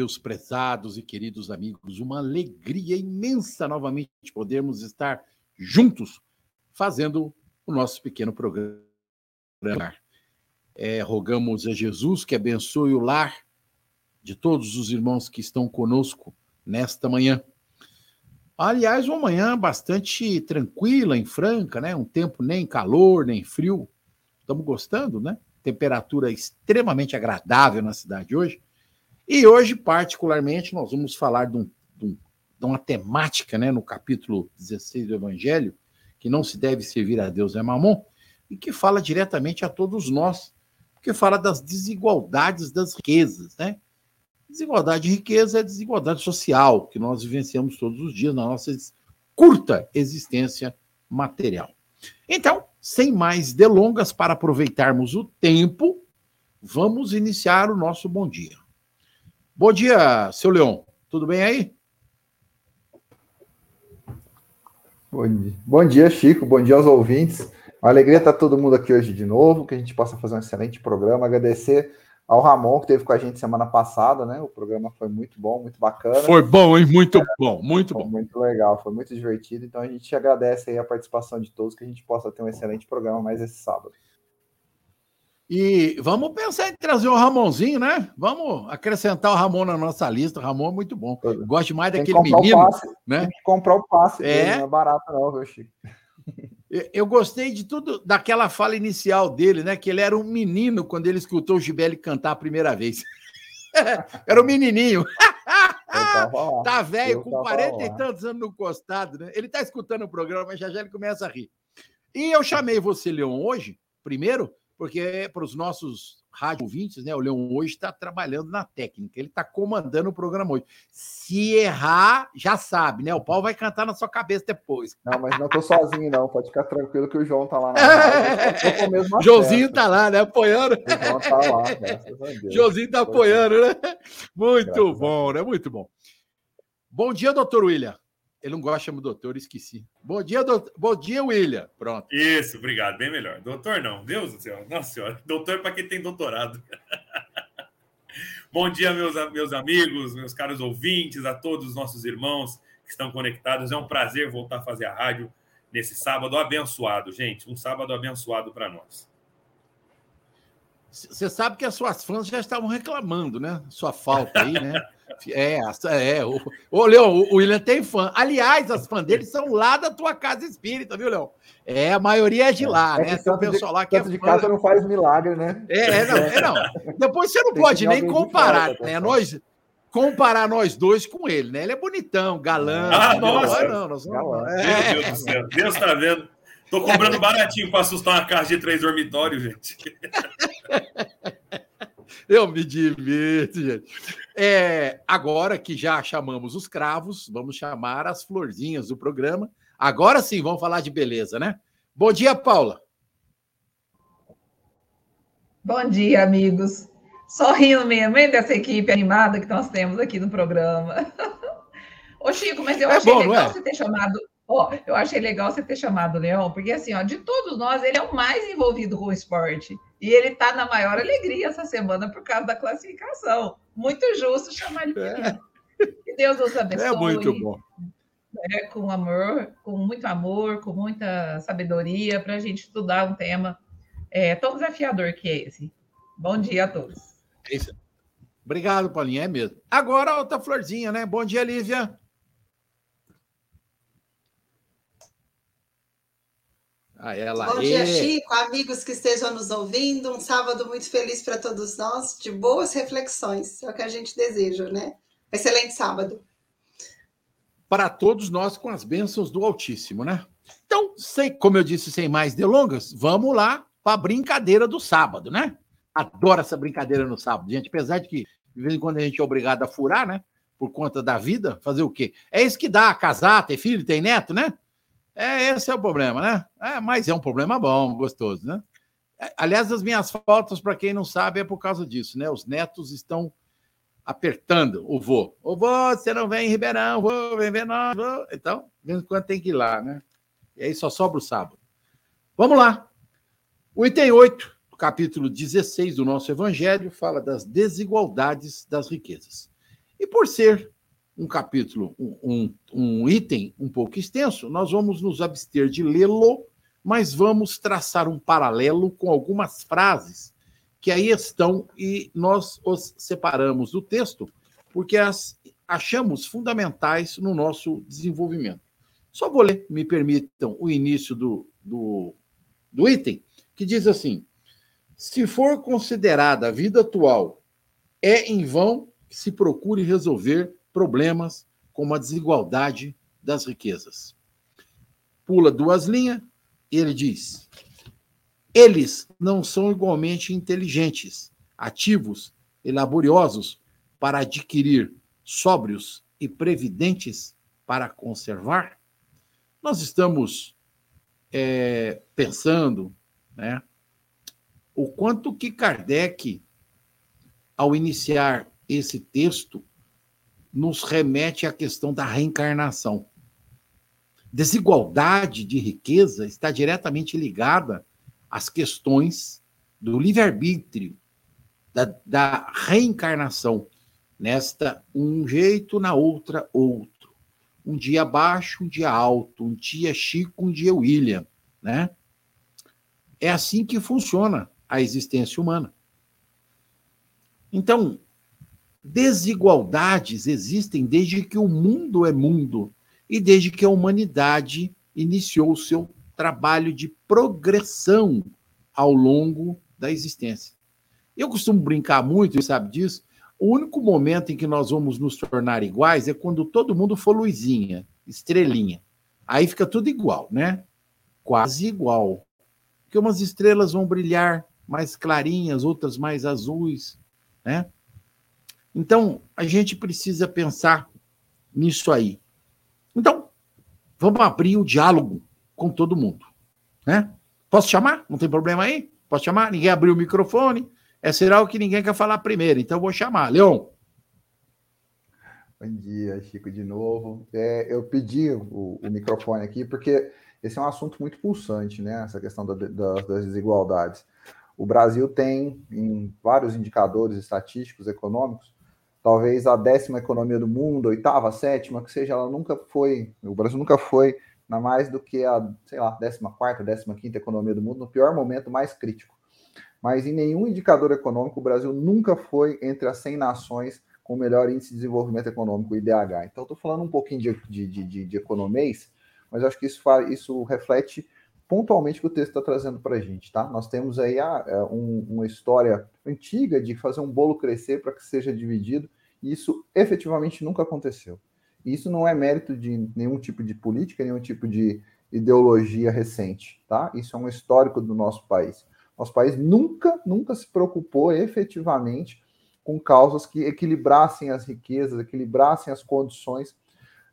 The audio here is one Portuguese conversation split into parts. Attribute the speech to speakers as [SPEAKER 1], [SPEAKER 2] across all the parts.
[SPEAKER 1] Meus prezados e queridos amigos. Uma alegria imensa novamente podermos estar juntos fazendo o nosso pequeno programa. É, rogamos a Jesus que abençoe o lar de todos os irmãos que estão conosco nesta manhã. Aliás, uma manhã bastante tranquila em Franca, né? Um tempo nem calor, nem frio. Estamos gostando, né? Temperatura extremamente agradável na cidade hoje. E hoje, particularmente, nós vamos falar de, um, de, um, uma temática, né, no capítulo 16 do Evangelho, que não se deve servir a Deus é mamon, e que fala diretamente a todos nós, porque fala das desigualdades das riquezas, né? Desigualdade de riqueza é desigualdade social que nós vivenciamos todos os dias na nossa curta existência material. Então, sem mais delongas, para aproveitarmos o tempo, vamos iniciar o nosso bom dia. Bom dia, seu Leão. Tudo bem aí?
[SPEAKER 2] Bom dia. Bom dia, Chico. Bom dia aos ouvintes. Uma alegria estar todo mundo aqui hoje de novo, que a gente possa fazer um excelente programa. Agradecer ao Ramon, que teve com a gente semana passada, né? O programa foi muito bom, muito bacana.
[SPEAKER 1] Foi bom, hein? Muito é, bom, muito bom.
[SPEAKER 2] Muito legal, foi muito divertido. Então a gente agradece aí a participação de todos, que a gente possa ter um excelente programa mais esse sábado.
[SPEAKER 1] E vamos pensar em trazer o Ramonzinho, né? Vamos acrescentar o Ramon na nossa lista. O Ramon é muito bom. Gosto mais daquele menino. né?
[SPEAKER 2] Tem que comprar o passe é. Dele, não é barato, não, viu, Chico?
[SPEAKER 1] Eu gostei de tudo daquela fala inicial dele, né? Que ele era um menino quando ele escutou o Gibelli cantar a primeira vez. era um menininho. tá velho, com 40 e tantos anos no costado, né? Ele tá escutando o programa, mas já já ele começa a rir. E eu chamei você, Leon, hoje, primeiro, porque é para os nossos rádio ouvintes, né? O Leão hoje está trabalhando na técnica, ele está comandando o programa hoje. Se errar, já sabe, né? O pau vai cantar na sua cabeça depois.
[SPEAKER 2] Não, mas não estou sozinho, não. Pode ficar tranquilo que o João está lá na
[SPEAKER 1] rádio. Joãozinho está lá, né? Apoiando. O João está lá. Joãozinho está apoiando, né? Muito graças bom, né? Muito bom. Bom dia, doutor William. Ele não gosta de chamar doutor, esqueci. Bom dia, doutor. Bom dia, William. Pronto.
[SPEAKER 3] Isso, obrigado, bem melhor. Doutor não, Deus do céu. Nossa senhora, doutor para quem tem doutorado. Bom dia, meus, meus amigos, meus caros ouvintes, a todos os nossos irmãos que estão conectados. É um prazer voltar a fazer a rádio nesse sábado abençoado, gente. Um sábado abençoado para nós.
[SPEAKER 1] Você sabe que as suas fãs já estavam reclamando, né? Sua falta aí, né? É, é. O, o Leão, o William tem fã. Aliás, as fãs dele são lá da tua casa espírita, viu, Leão? É, a maioria é de lá, é, né?
[SPEAKER 2] Tem o pessoal lá que é. de casa não faz milagre, né?
[SPEAKER 1] É, é, não, é, não. Depois você não tem pode nem comparar, né? Nós, comparar nós dois com ele, né? Ele é bonitão, galã.
[SPEAKER 3] Ah, nossa! Não, não, é. Meu Deus do céu. Deus tá vendo. Tô cobrando baratinho para assustar uma casa de três dormitórios, gente.
[SPEAKER 1] Eu me divirto, gente. É, agora que já chamamos os cravos, vamos chamar as florzinhas do programa. Agora sim, vamos falar de beleza, né? Bom dia, Paula.
[SPEAKER 4] Bom dia, amigos. Sorrindo mesmo, hein, dessa equipe animada que nós temos aqui no programa. Ô, Chico, mas eu é achei bom, legal é? você ter chamado Ó, eu achei legal você ter chamado o Leão, porque assim, ó, de todos nós, ele é o mais envolvido com o esporte. E ele está na maior alegria essa semana por causa da classificação. Muito justo chamar ele é. Que Deus nos abençoe.
[SPEAKER 1] É muito bom.
[SPEAKER 4] É, com amor, com muito amor, com muita sabedoria, para a gente estudar um tema é, tão desafiador que é esse. Bom dia a todos.
[SPEAKER 1] É Obrigado, Paulinha, é mesmo. Agora outra florzinha, né? Bom dia, Lívia.
[SPEAKER 5] Ah, ela Bom dia, Chico, amigos que estejam nos ouvindo. Um sábado muito feliz para todos nós, de boas reflexões. É o que a gente deseja, né? Excelente sábado.
[SPEAKER 1] Para todos nós, com as bênçãos do Altíssimo, né? Então, sem, como eu disse, sem mais delongas, vamos lá para a brincadeira do sábado, né? Adoro essa brincadeira no sábado, gente. Apesar de que, de vez em quando, a gente é obrigado a furar, né? Por conta da vida, fazer o quê? É isso que dá, casar, ter filho, ter neto, né? É, esse é o problema, né? É, mas é um problema bom, gostoso, né? É, aliás, as minhas fotos, para quem não sabe, é por causa disso, né? Os netos estão apertando o vô. O vô, você não vem em Ribeirão, vô, vem ver nós, vô. Então, de vez em quando tem que ir lá, né? E aí só sobra o sábado. Vamos lá. O item 8, capítulo 16 do nosso evangelho, fala das desigualdades das riquezas. E por ser um capítulo, um, um, um item um pouco extenso, nós vamos nos abster de lê-lo, mas vamos traçar um paralelo com algumas frases que aí estão e nós os separamos do texto porque as achamos fundamentais no nosso desenvolvimento. Só vou ler, me permitam, o início do, do, do item, que diz assim: se for considerada a vida atual, é em vão que se procure resolver problemas como a desigualdade das riquezas. Pula duas linhas e ele diz: eles não são igualmente inteligentes, ativos e laboriosos para adquirir, sóbrios e previdentes para conservar? Nós estamos é, pensando né, o quanto que Kardec, ao iniciar esse texto, nos remete à questão da reencarnação. Desigualdade de riqueza está diretamente ligada às questões do livre-arbítrio, da, da reencarnação, nesta um jeito, na outra outro. Um dia baixo, um dia alto, um dia Chico, um dia William, né? É assim que funciona a existência humana. Então, desigualdades existem desde que o mundo é mundo e desde que a humanidade iniciou o seu trabalho de progressão ao longo da existência. Eu costumo brincar muito, você sabe disso. O único momento em que nós vamos nos tornar iguais é quando todo mundo for luzinha, estrelinha. Aí fica tudo igual, né? Quase igual. Porque umas estrelas vão brilhar mais clarinhas, outras mais azuis, né? Então, a gente precisa pensar nisso aí. Então, vamos abrir o diálogo com todo mundo, né? Posso chamar? Não tem problema aí? Posso chamar? Ninguém abriu o microfone. É será o que ninguém quer falar primeiro, então vou chamar. Leon.
[SPEAKER 2] Bom dia, Chico, de novo. É, eu pedi o, o, microfone aqui porque esse é um assunto muito pulsante, né? Essa questão da, da, das desigualdades. O Brasil tem, em vários indicadores estatísticos econômicos, talvez a décima economia do mundo, oitava, sétima, que seja, ela nunca foi, o Brasil nunca foi na mais do que a, sei lá, décima quarta, décima quinta economia do mundo, no pior momento mais crítico. Mas em nenhum indicador econômico o Brasil nunca foi entre as 100 nações com o melhor índice de desenvolvimento econômico, IDH. Então, estou falando um pouquinho de, de, de, de economês, mas acho que isso, isso reflete pontualmente o que o texto está trazendo para a gente, tá? Nós temos aí a, a, um, uma história antiga de fazer um bolo crescer para que seja dividido, e isso efetivamente nunca aconteceu. E isso não é mérito de nenhum tipo de política, nenhum tipo de ideologia recente, tá? Isso é um histórico do nosso país. Nosso país nunca, nunca se preocupou efetivamente com causas que equilibrassem as riquezas, equilibrassem as condições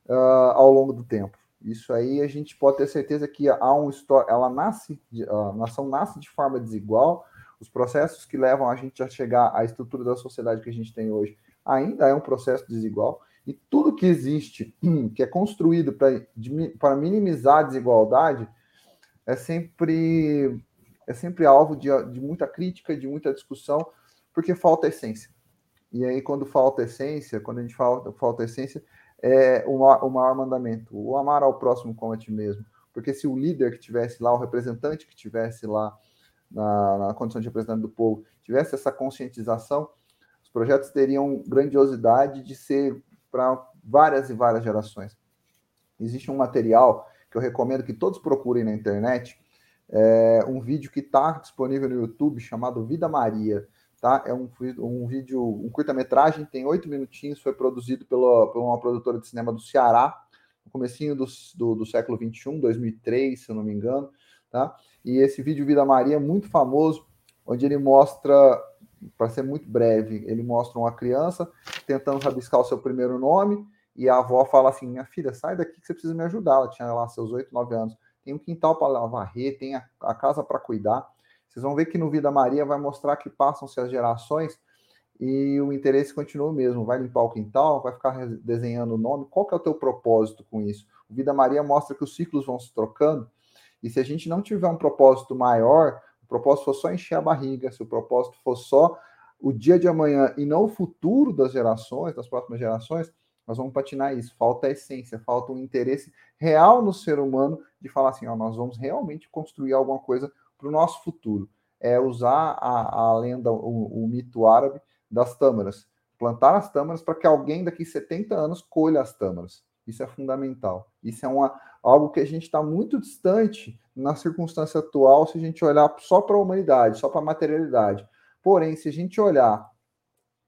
[SPEAKER 2] uh, ao longo do tempo. Isso aí a gente pode ter certeza que há um ela nasce, a nação nasce de forma desigual. Os processos que levam a gente a chegar à estrutura da sociedade que a gente tem hoje ainda é um processo desigual. E tudo que existe, que é construído para minimizar a desigualdade, é sempre, é sempre alvo de, de muita crítica, de muita discussão, porque falta essência. E aí, quando falta essência, quando a gente fala falta essência, é o, o maior mandamento, o amar ao próximo como a ti mesmo. Porque se o líder que tivesse lá, o representante que tivesse lá na, na condição de representante do povo, tivesse essa conscientização, os projetos teriam grandiosidade de ser para várias e várias gerações. Existe um material que eu recomendo que todos procurem na internet, é um vídeo que está disponível no YouTube chamado Vida Maria tá? É um, um vídeo, um curta-metragem, tem oito minutinhos, foi produzido pela, por uma produtora de cinema do Ceará, no comecinho do, do, do século 21, 2003, se eu não me engano, tá? E esse vídeo Vida Maria é muito famoso, onde ele mostra, para ser muito breve, ele mostra uma criança tentando rabiscar o seu primeiro nome, e a avó fala assim: Minha filha, sai daqui que você precisa me ajudar. Ela tinha lá seus 8, 9 anos. Tem um quintal para varrer, tem a, a casa para cuidar. Vocês vão ver que no Vida Maria vai mostrar que passam-se as gerações e o interesse continua o mesmo. Vai limpar o quintal, vai ficar desenhando o nome. Qual que é o teu propósito com isso? O Vida Maria mostra que os ciclos vão se trocando e se a gente não tiver um propósito maior, o propósito for só encher a barriga, se o propósito for só o dia de amanhã e não o futuro das gerações, das próximas gerações, nós vamos patinar isso. Falta a essência, falta um interesse real no ser humano de falar assim: ó, nós vamos realmente construir alguma coisa para o nosso futuro. É usar a, a lenda, o, o mito árabe das tâmaras. Plantar as tâmaras para que alguém daqui 70 anos colha as tâmaras. Isso é fundamental. Isso é uma, algo que a gente está muito distante na circunstância atual se a gente olhar só para a humanidade, só para a materialidade. Porém, se a gente olhar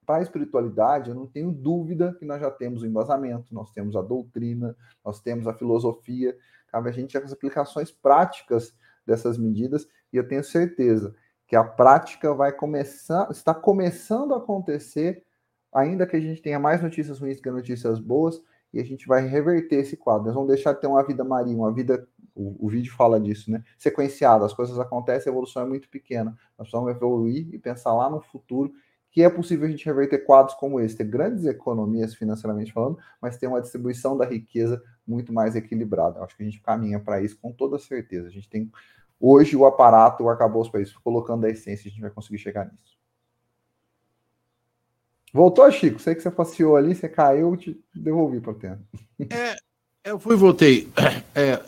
[SPEAKER 2] para a espiritualidade, eu não tenho dúvida que nós já temos o embasamento, nós temos a doutrina, nós temos a filosofia, cabe a gente as aplicações práticas dessas medidas, e eu tenho certeza que a prática vai começar, está começando a acontecer, ainda que a gente tenha mais notícias ruins que notícias boas, e a gente vai reverter esse quadro. Nós vamos deixar de ter uma vida marinha, uma vida, o, o vídeo fala disso, né? Sequenciada, as coisas acontecem, a evolução é muito pequena. Nós precisamos evoluir e pensar lá no futuro que é possível a gente reverter quadros como esse, ter grandes economias financeiramente falando, mas ter uma distribuição da riqueza muito mais equilibrada. Acho que a gente caminha para isso com toda certeza. A gente tem Hoje o aparato, o arcabouço para isso, colocando a essência, a gente vai conseguir chegar nisso. Voltou, Chico? Sei que você passeou ali, você caiu, te devolvi para o tempo.
[SPEAKER 1] É, eu fui e voltei. É,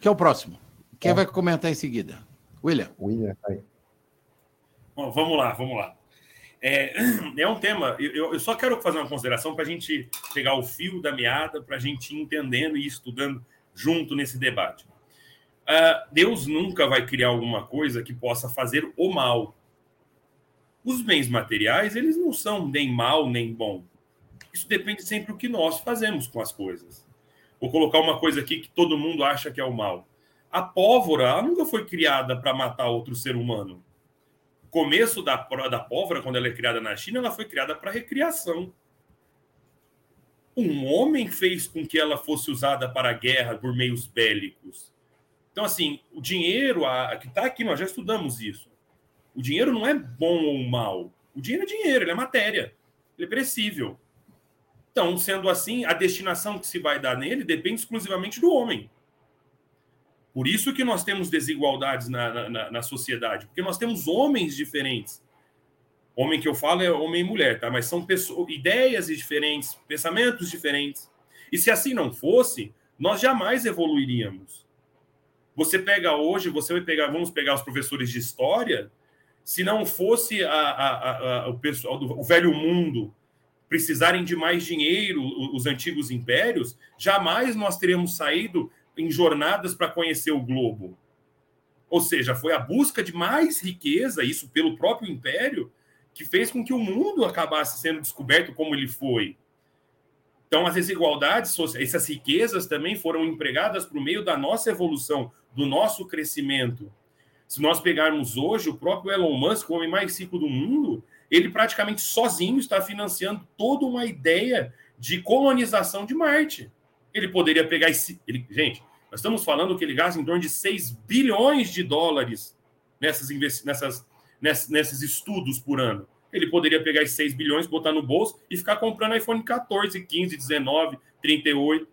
[SPEAKER 1] que é o próximo? Quem é. vai comentar em seguida? William.
[SPEAKER 2] William, aí.
[SPEAKER 3] Bom, vamos lá, vamos lá. É, é um tema, eu, eu só quero fazer uma consideração para a gente pegar o fio da meada, para a gente ir entendendo e estudando junto nesse debate. Uh, Deus nunca vai criar alguma coisa que possa fazer o mal. Os bens materiais, eles não são nem mal nem bom. Isso depende sempre do que nós fazemos com as coisas. Vou colocar uma coisa aqui que todo mundo acha que é o mal. A pólvora, nunca foi criada para matar outro ser humano. O começo da, da pólvora, quando ela é criada na China, ela foi criada para recriação. Um homem fez com que ela fosse usada para guerra por meios bélicos. Então, assim, o dinheiro a, que está aqui, nós já estudamos isso. O dinheiro não é bom ou mal. O dinheiro é dinheiro, ele é matéria. Ele é perecível. Então, sendo assim, a destinação que se vai dar nele depende exclusivamente do homem. Por isso que nós temos desigualdades na, na, na sociedade, porque nós temos homens diferentes. Homem que eu falo é homem e mulher, tá? Mas são pessoas, ideias diferentes, pensamentos diferentes. E se assim não fosse, nós jamais evoluiríamos. Você pega hoje, você vai pegar, vamos pegar os professores de história, se não fosse a, a, a, o pessoal do o velho mundo precisarem de mais dinheiro, os antigos impérios, jamais nós teríamos saído em jornadas para conhecer o globo. Ou seja, foi a busca de mais riqueza, isso pelo próprio império, que fez com que o mundo acabasse sendo descoberto como ele foi. Então, as desigualdades, essas riquezas também foram empregadas por meio da nossa evolução, do nosso crescimento. Se nós pegarmos hoje, o próprio Elon Musk, o homem mais rico do mundo, ele praticamente sozinho está financiando toda uma ideia de colonização de Marte. Ele poderia pegar esse. Ele, gente, nós estamos falando que ele gasta em torno de 6 bilhões de dólares nessas, nessas, nesses estudos por ano. Ele poderia pegar esses 6 bilhões, botar no bolso e ficar comprando iPhone 14, 15, 19, 38.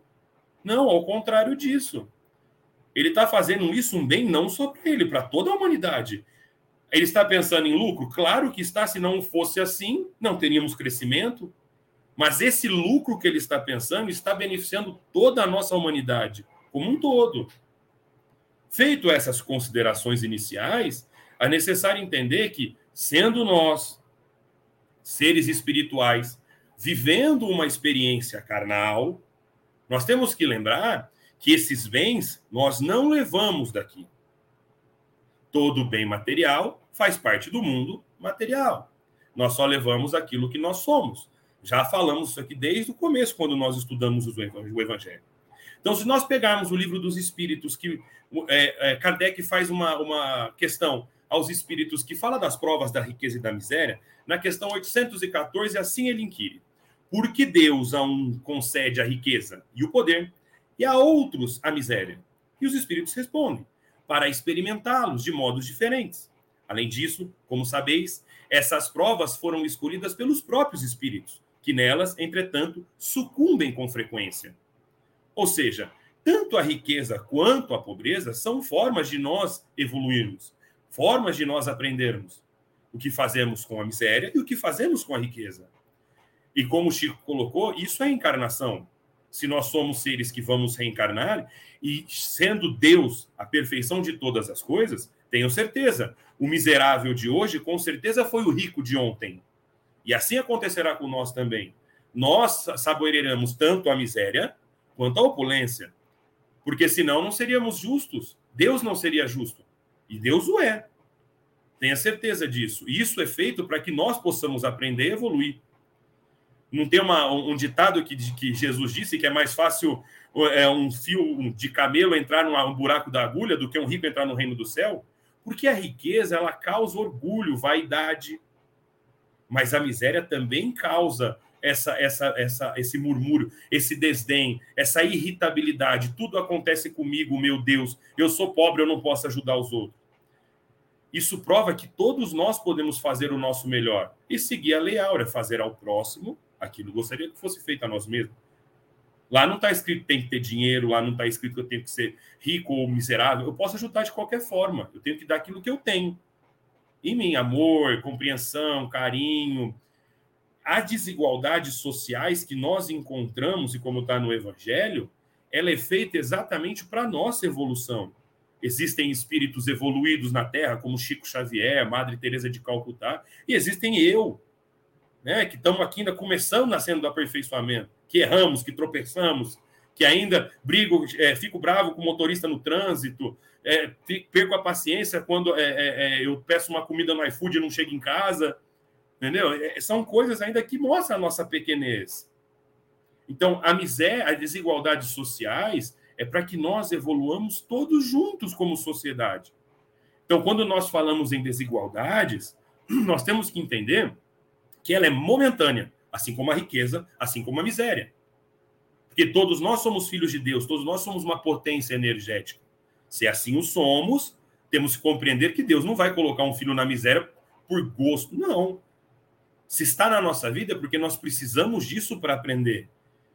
[SPEAKER 3] Não, ao contrário disso. Ele está fazendo isso um bem não só para ele, para toda a humanidade. Ele está pensando em lucro? Claro que está, se não fosse assim, não teríamos crescimento. Mas esse lucro que ele está pensando está beneficiando toda a nossa humanidade, como um todo. Feito essas considerações iniciais, é necessário entender que, sendo nós seres espirituais, vivendo uma experiência carnal, nós temos que lembrar que esses bens nós não levamos daqui. Todo bem material faz parte do mundo material. Nós só levamos aquilo que nós somos. Já falamos isso aqui desde o começo, quando nós estudamos o Evangelho. Então, se nós pegarmos o livro dos Espíritos, que é, é, Kardec faz uma, uma questão: aos espíritos que fala das provas da riqueza e da miséria, na questão 814, assim ele inquire: Por que Deus a um concede a riqueza e o poder, e a outros a miséria? E os espíritos respondem: Para experimentá-los de modos diferentes. Além disso, como sabeis, essas provas foram escolhidas pelos próprios espíritos, que nelas, entretanto, sucumbem com frequência. Ou seja, tanto a riqueza quanto a pobreza são formas de nós evoluirmos, formas de nós aprendermos o que fazemos com a miséria e o que fazemos com a riqueza. E como o Chico colocou, isso é encarnação. Se nós somos seres que vamos reencarnar e sendo Deus a perfeição de todas as coisas, tenho certeza, o miserável de hoje com certeza foi o rico de ontem. E assim acontecerá com nós também. Nós saborearemos tanto a miséria quanto a opulência. Porque senão não seríamos justos. Deus não seria justo. E Deus o é. Tenha certeza disso. E isso é feito para que nós possamos aprender e evoluir. Não tem uma, um ditado que, que Jesus disse que é mais fácil é, um fio de camelo entrar num buraco da agulha do que um rico entrar no reino do céu? Porque a riqueza ela causa orgulho, vaidade, mas a miséria também causa essa, essa, essa, esse murmúrio, esse desdém, essa irritabilidade. Tudo acontece comigo, meu Deus. Eu sou pobre, eu não posso ajudar os outros. Isso prova que todos nós podemos fazer o nosso melhor e seguir a lei áurea, fazer ao próximo aquilo gostaria que fosse feito a nós mesmos. Lá não está escrito que tem que ter dinheiro, lá não está escrito que eu tenho que ser rico ou miserável. Eu posso ajudar de qualquer forma. Eu tenho que dar aquilo que eu tenho. Em mim, amor, compreensão, carinho, as desigualdades sociais que nós encontramos, e como está no Evangelho, ela é feita exatamente para nossa evolução. Existem espíritos evoluídos na Terra, como Chico Xavier, Madre Teresa de Calcutá, e existem eu, né, que estamos aqui ainda começando nascendo do aperfeiçoamento, que erramos, que tropeçamos, que ainda brigo, é, fico bravo com o motorista no trânsito, é, perco a paciência quando é, é, é eu peço uma comida no iFood e não chego em casa. Entendeu? É, são coisas ainda que mostram a nossa pequenez. Então, a miséria, as desigualdades sociais é para que nós evoluamos todos juntos como sociedade. Então, quando nós falamos em desigualdades, nós temos que entender que ela é momentânea, assim como a riqueza, assim como a miséria. Porque todos nós somos filhos de Deus, todos nós somos uma potência energética. Se assim o somos, temos que compreender que Deus não vai colocar um filho na miséria por gosto, não. Se está na nossa vida, é porque nós precisamos disso para aprender.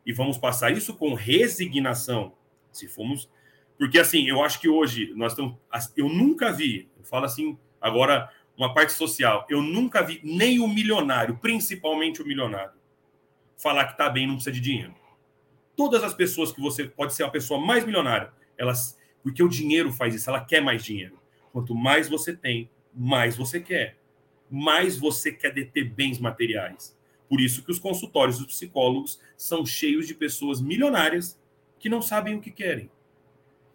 [SPEAKER 3] E vamos passar isso com resignação. Se formos. Porque, assim, eu acho que hoje nós estamos. Eu nunca vi, eu falo assim, agora, uma parte social, eu nunca vi nem o milionário, principalmente o milionário, falar que está bem não precisa de dinheiro. Todas as pessoas que você pode ser a pessoa mais milionária, elas. Porque o dinheiro faz isso, ela quer mais dinheiro. Quanto mais você tem, mais você quer mais você quer deter bens materiais. Por isso que os consultórios dos psicólogos são cheios de pessoas milionárias que não sabem o que querem.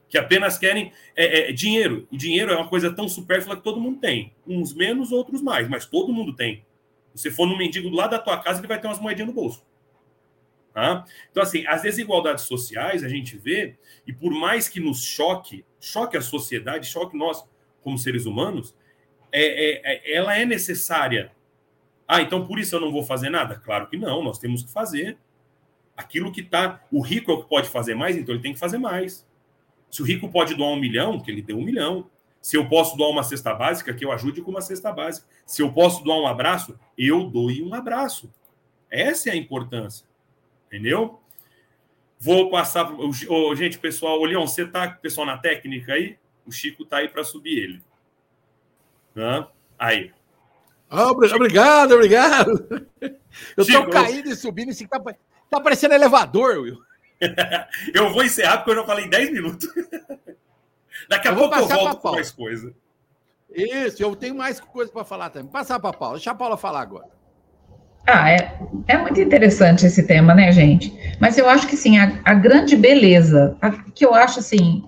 [SPEAKER 3] Que apenas querem é, é, dinheiro. E dinheiro é uma coisa tão supérflua que todo mundo tem. Uns menos, outros mais, mas todo mundo tem. Se for no mendigo lado da tua casa, ele vai ter umas moedinhas no bolso. Tá? Então, assim, as desigualdades sociais a gente vê, e por mais que nos choque, choque a sociedade, choque nós como seres humanos, é, é, é, ela é necessária. Ah, então por isso eu não vou fazer nada? Claro que não, nós temos que fazer. Aquilo que está. O rico é o que pode fazer mais, então ele tem que fazer mais. Se o rico pode doar um milhão, que ele dê um milhão. Se eu posso doar uma cesta básica, que eu ajude com uma cesta básica. Se eu posso doar um abraço, eu doe um abraço. Essa é a importância. Entendeu? Vou passar. Oh, gente, pessoal, o Leon, você tá, pessoal, na técnica aí? O Chico tá aí para subir ele. Né? Aí.
[SPEAKER 1] Oh, obrigado, obrigado. Eu estou caindo e subindo, assim, tá, tá parecendo elevador, Will.
[SPEAKER 3] eu vou encerrar porque eu já falei 10 minutos. Daqui a eu pouco eu volto com mais coisa.
[SPEAKER 1] Isso, eu tenho mais coisa para falar também. Passar para a Paula, deixa a Paula falar agora.
[SPEAKER 4] Ah, é, é muito interessante esse tema, né, gente? Mas eu acho que sim, a, a grande beleza, a, que eu acho assim,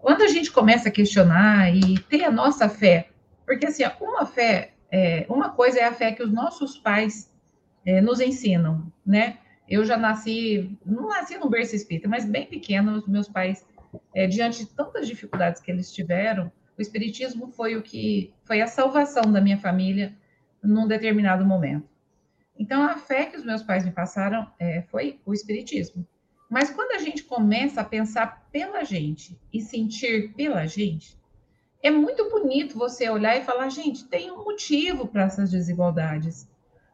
[SPEAKER 4] quando a gente começa a questionar e ter a nossa fé porque, assim, uma fé, é, uma coisa é a fé que os nossos pais é, nos ensinam, né? Eu já nasci, não nasci num berço espírita, mas bem pequeno, os meus pais, é, diante de tantas dificuldades que eles tiveram, Espiritismo foi o que foi a salvação da minha família num determinado momento. Então, a fé que os meus pais me passaram é, foi o Espiritismo. Mas quando a gente começa a pensar pela gente e sentir pela gente, é muito bonito você olhar e falar, gente, tem um motivo para essas desigualdades.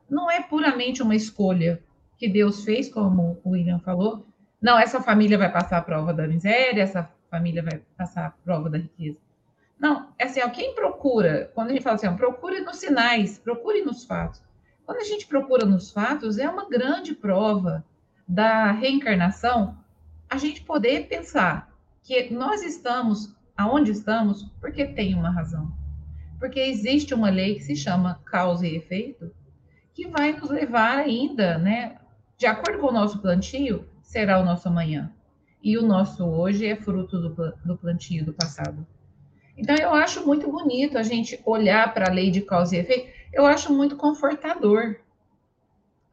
[SPEAKER 4] Não é puramente uma escolha que Deus fez, como o William falou. Não, essa família vai passar a prova da miséria, essa família vai passar a prova da riqueza. Não, é assim, ó, quem procura, quando a gente fala assim, ó, procure nos sinais, procure nos fatos. Quando a gente procura nos fatos, é uma grande prova da reencarnação a gente poder pensar que nós estamos aonde estamos porque tem uma razão. Porque existe uma lei que se chama causa e efeito, que vai nos levar ainda, né? De acordo com o nosso plantio, será o nosso amanhã. E o nosso hoje é fruto do, do plantio do passado. Então, eu acho muito bonito a gente olhar para a lei de causa e efeito. Eu acho muito confortador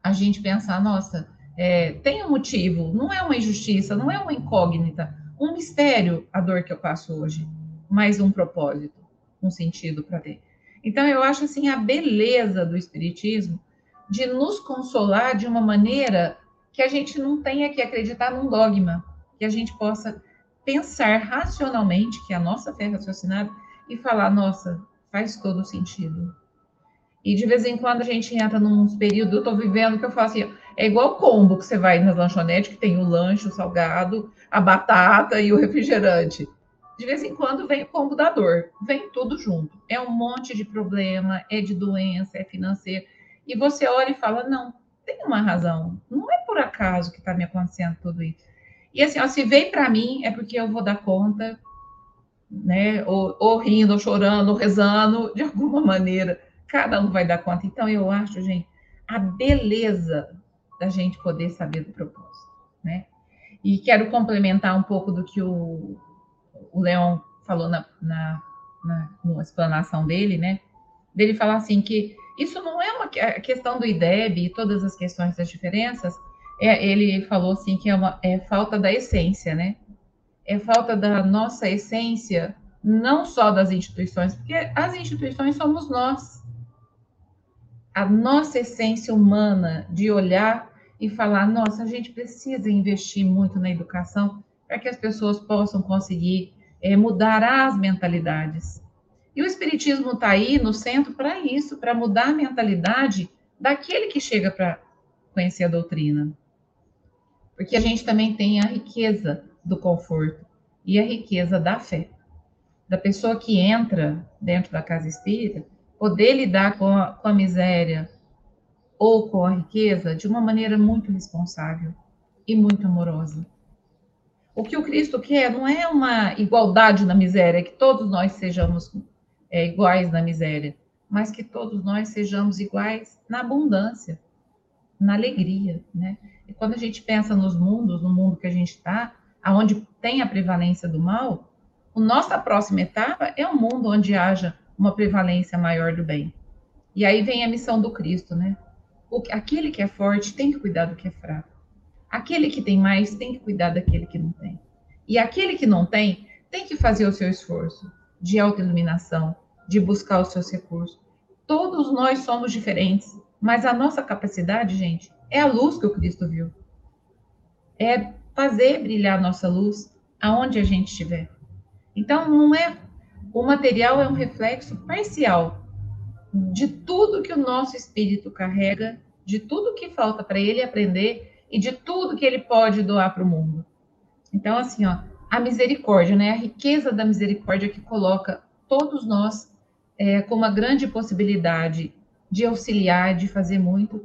[SPEAKER 4] a gente pensar, nossa, é, tem um motivo, não é uma injustiça, não é uma incógnita, um mistério a dor que eu passo hoje, mas um propósito, um sentido para ter. Então, eu acho assim a beleza do Espiritismo de nos consolar de uma maneira que a gente não tenha que acreditar num dogma, que a gente possa pensar racionalmente, que é a nossa fé raciocinada, e falar, nossa, faz todo sentido. E de vez em quando a gente entra num período, eu estou vivendo que eu falo assim, é igual combo que você vai nas lanchonetes, que tem o lanche, o salgado, a batata e o refrigerante. De vez em quando vem o combo da dor, vem tudo junto. É um monte de problema, é de doença, é financeiro. E você olha e fala, não, tem uma razão. Não é por acaso que está me acontecendo tudo isso. E assim, ó, se veio para mim, é porque eu vou dar conta, né? Ou, ou, rindo, ou chorando, ou rezando, de alguma maneira. Cada um vai dar conta. Então, eu acho, gente, a beleza da gente poder saber do propósito, né? E quero complementar um pouco do que o, o Leon falou na, na, na, na explanação dele, né? Dele falar assim que isso não é uma questão do IDEB e todas as questões das diferenças, é, ele falou assim que é, uma, é falta da essência, né? É falta da nossa essência, não só das instituições, porque as instituições somos nós. A nossa essência humana de olhar e falar, nossa, a gente precisa investir muito na educação para que as pessoas possam conseguir é, mudar as mentalidades. E o Espiritismo está aí no centro para isso, para mudar a mentalidade daquele que chega para conhecer a doutrina. Porque a gente também tem a riqueza do conforto e a riqueza da fé. Da pessoa que entra dentro da casa espírita, poder lidar com a, com a miséria ou com a riqueza de uma maneira muito responsável e muito amorosa. O que o Cristo quer não é uma igualdade na miséria, que todos nós sejamos é, iguais na miséria, mas que todos nós sejamos iguais na abundância, na alegria, né? E quando a gente pensa nos mundos, no mundo que a gente está, aonde tem a prevalência do mal, a nossa próxima etapa é um mundo onde haja uma prevalência maior do bem. E aí vem a missão do Cristo, né? O, aquele que é forte tem que cuidar do que é fraco. Aquele que tem mais tem que cuidar daquele que não tem. E aquele que não tem tem que fazer o seu esforço de autoiluminação, de buscar os seus recursos. Todos nós somos diferentes, mas a nossa capacidade, gente, é a luz que o Cristo viu. É fazer brilhar a nossa luz aonde a gente estiver. Então, não é. O material é um reflexo parcial de tudo que o nosso espírito carrega, de tudo que falta para ele aprender e de tudo que ele pode doar para o mundo. Então, assim, ó, a misericórdia, né? A riqueza da misericórdia que coloca todos nós é, com uma grande possibilidade de auxiliar, de fazer muito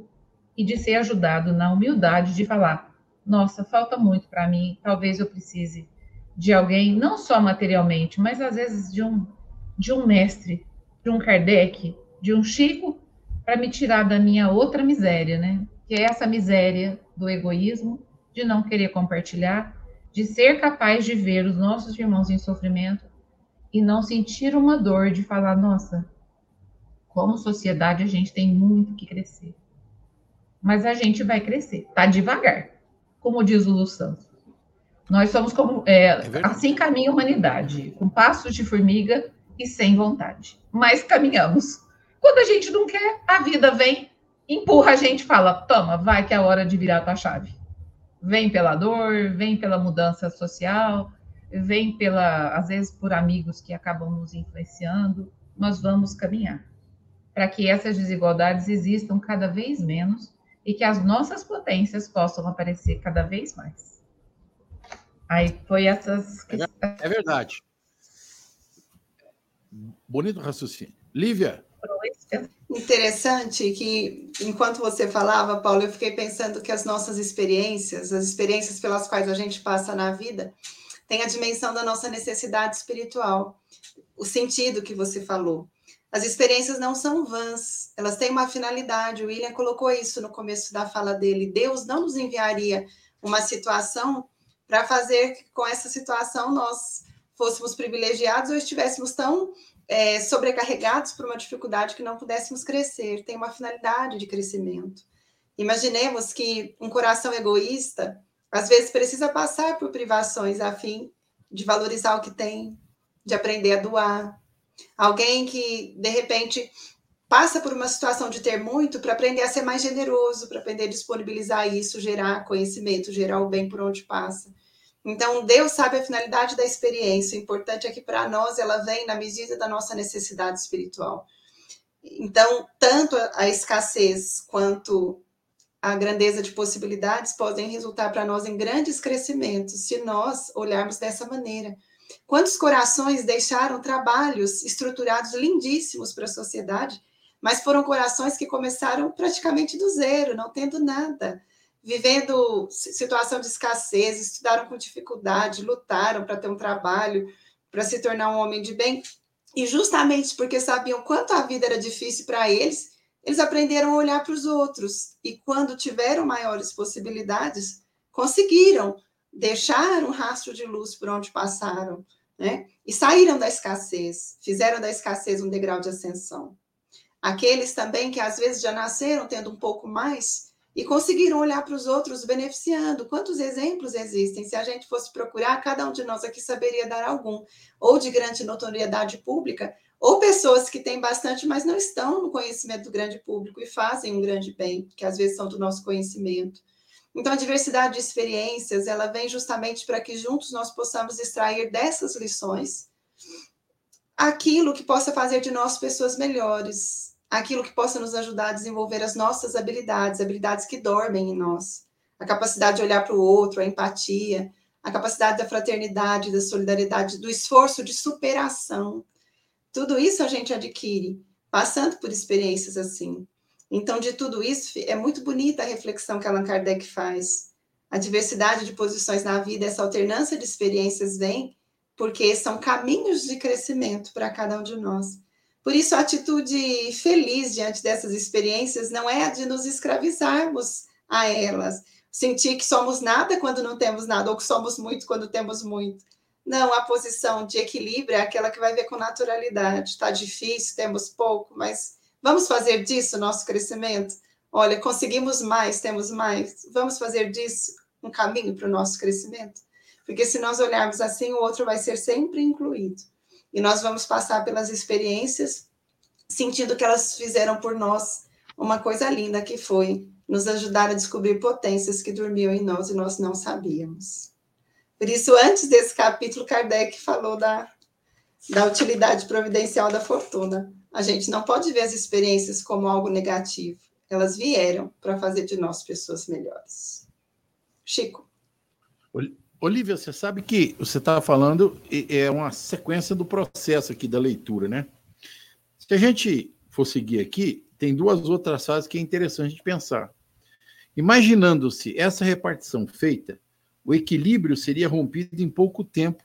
[SPEAKER 4] e de ser ajudado na humildade de falar: nossa, falta muito para mim, talvez eu precise de alguém, não só materialmente, mas às vezes de um, de um mestre, de um Kardec, de um Chico, para me tirar da minha outra miséria, né? Que é essa miséria do egoísmo, de não querer compartilhar, de ser capaz de ver os nossos irmãos em sofrimento e não sentir uma dor de falar, nossa, como sociedade a gente tem muito que crescer mas a gente vai crescer, tá devagar, como diz o Lu Santos. Nós somos como, é, é assim caminha a humanidade, com passos de formiga e sem vontade. Mas caminhamos. Quando a gente não quer, a vida vem, empurra a gente, fala: toma, vai que é a hora de virar a tua chave. Vem pela dor, vem pela mudança social, vem pela, às vezes, por amigos que acabam nos influenciando. Nós vamos caminhar para que essas desigualdades existam cada vez menos e que as nossas potências possam aparecer cada vez mais. Aí foi essas.
[SPEAKER 1] É verdade. Bonito raciocínio. Lívia.
[SPEAKER 5] Interessante que, enquanto você falava, Paulo, eu fiquei pensando que as nossas experiências, as experiências pelas quais a gente passa na vida, tem a dimensão da nossa necessidade espiritual, o sentido que você falou. As experiências não são vãs, elas têm uma finalidade. O William colocou isso no começo da fala dele. Deus não nos enviaria uma situação para fazer que com essa situação nós fôssemos privilegiados ou estivéssemos tão é, sobrecarregados por uma dificuldade que não pudéssemos crescer. Tem uma finalidade de crescimento. Imaginemos que um coração egoísta às vezes precisa passar por privações a fim de valorizar o que tem, de aprender a doar, Alguém que, de repente, passa por uma situação de ter muito para aprender a ser mais generoso, para aprender a disponibilizar isso, gerar conhecimento, gerar o bem por onde passa. Então, Deus sabe a finalidade da experiência. O importante é que para nós ela vem na medida da nossa necessidade espiritual. Então, tanto a escassez quanto a grandeza de possibilidades podem resultar para nós em grandes crescimentos se nós olharmos dessa maneira. Quantos corações deixaram trabalhos estruturados lindíssimos para a sociedade, mas foram corações que começaram praticamente do zero, não tendo nada, vivendo situação de escassez, estudaram com dificuldade, lutaram para ter um trabalho, para se tornar um homem de bem, e justamente porque sabiam quanto a vida era difícil para eles, eles aprenderam a olhar para os outros, e quando tiveram maiores possibilidades, conseguiram deixaram um rastro de luz por onde passaram, né? E saíram da escassez, fizeram da escassez um degrau de ascensão. Aqueles também que às vezes já nasceram tendo um pouco mais e conseguiram olhar para os outros beneficiando. Quantos exemplos existem? Se a gente fosse procurar, cada um de nós aqui saberia dar algum, ou de grande notoriedade pública, ou pessoas que têm bastante, mas não estão no conhecimento do grande público e fazem um grande bem, que às vezes são do nosso conhecimento. Então, a diversidade de experiências, ela vem justamente para que juntos nós possamos extrair dessas lições aquilo que possa fazer de nós pessoas melhores, aquilo que possa nos ajudar a desenvolver as nossas habilidades, habilidades que dormem em nós, a capacidade de olhar para o outro, a empatia, a capacidade da fraternidade, da solidariedade, do esforço de superação. Tudo isso a gente adquire passando por experiências assim. Então, de tudo isso, é muito bonita a reflexão que Allan Kardec faz. A diversidade de posições na vida, essa alternância de experiências vem porque são caminhos de crescimento para cada um de nós. Por isso, a atitude feliz diante dessas experiências não é a de nos escravizarmos a elas, sentir que somos nada quando não temos nada, ou que somos muito quando temos muito. Não, a posição de equilíbrio é aquela que vai ver com naturalidade. Está difícil, temos pouco, mas Vamos fazer disso nosso crescimento? Olha, conseguimos mais, temos mais. Vamos fazer disso um caminho para o nosso crescimento? Porque se nós olharmos assim, o outro vai ser sempre incluído. E nós vamos passar pelas experiências sentindo que elas fizeram por nós uma coisa linda que foi nos ajudar a descobrir potências que dormiam em nós e nós não sabíamos. Por isso, antes desse capítulo, Kardec falou da, da utilidade providencial da fortuna. A gente não pode ver as experiências como algo negativo. Elas vieram para fazer de nós pessoas melhores. Chico.
[SPEAKER 1] Olivia, você sabe que você estava falando é uma sequência do processo aqui da leitura, né? Se a gente for seguir aqui, tem duas outras fases que é interessante de pensar. Imaginando-se essa repartição feita, o equilíbrio seria rompido em pouco tempo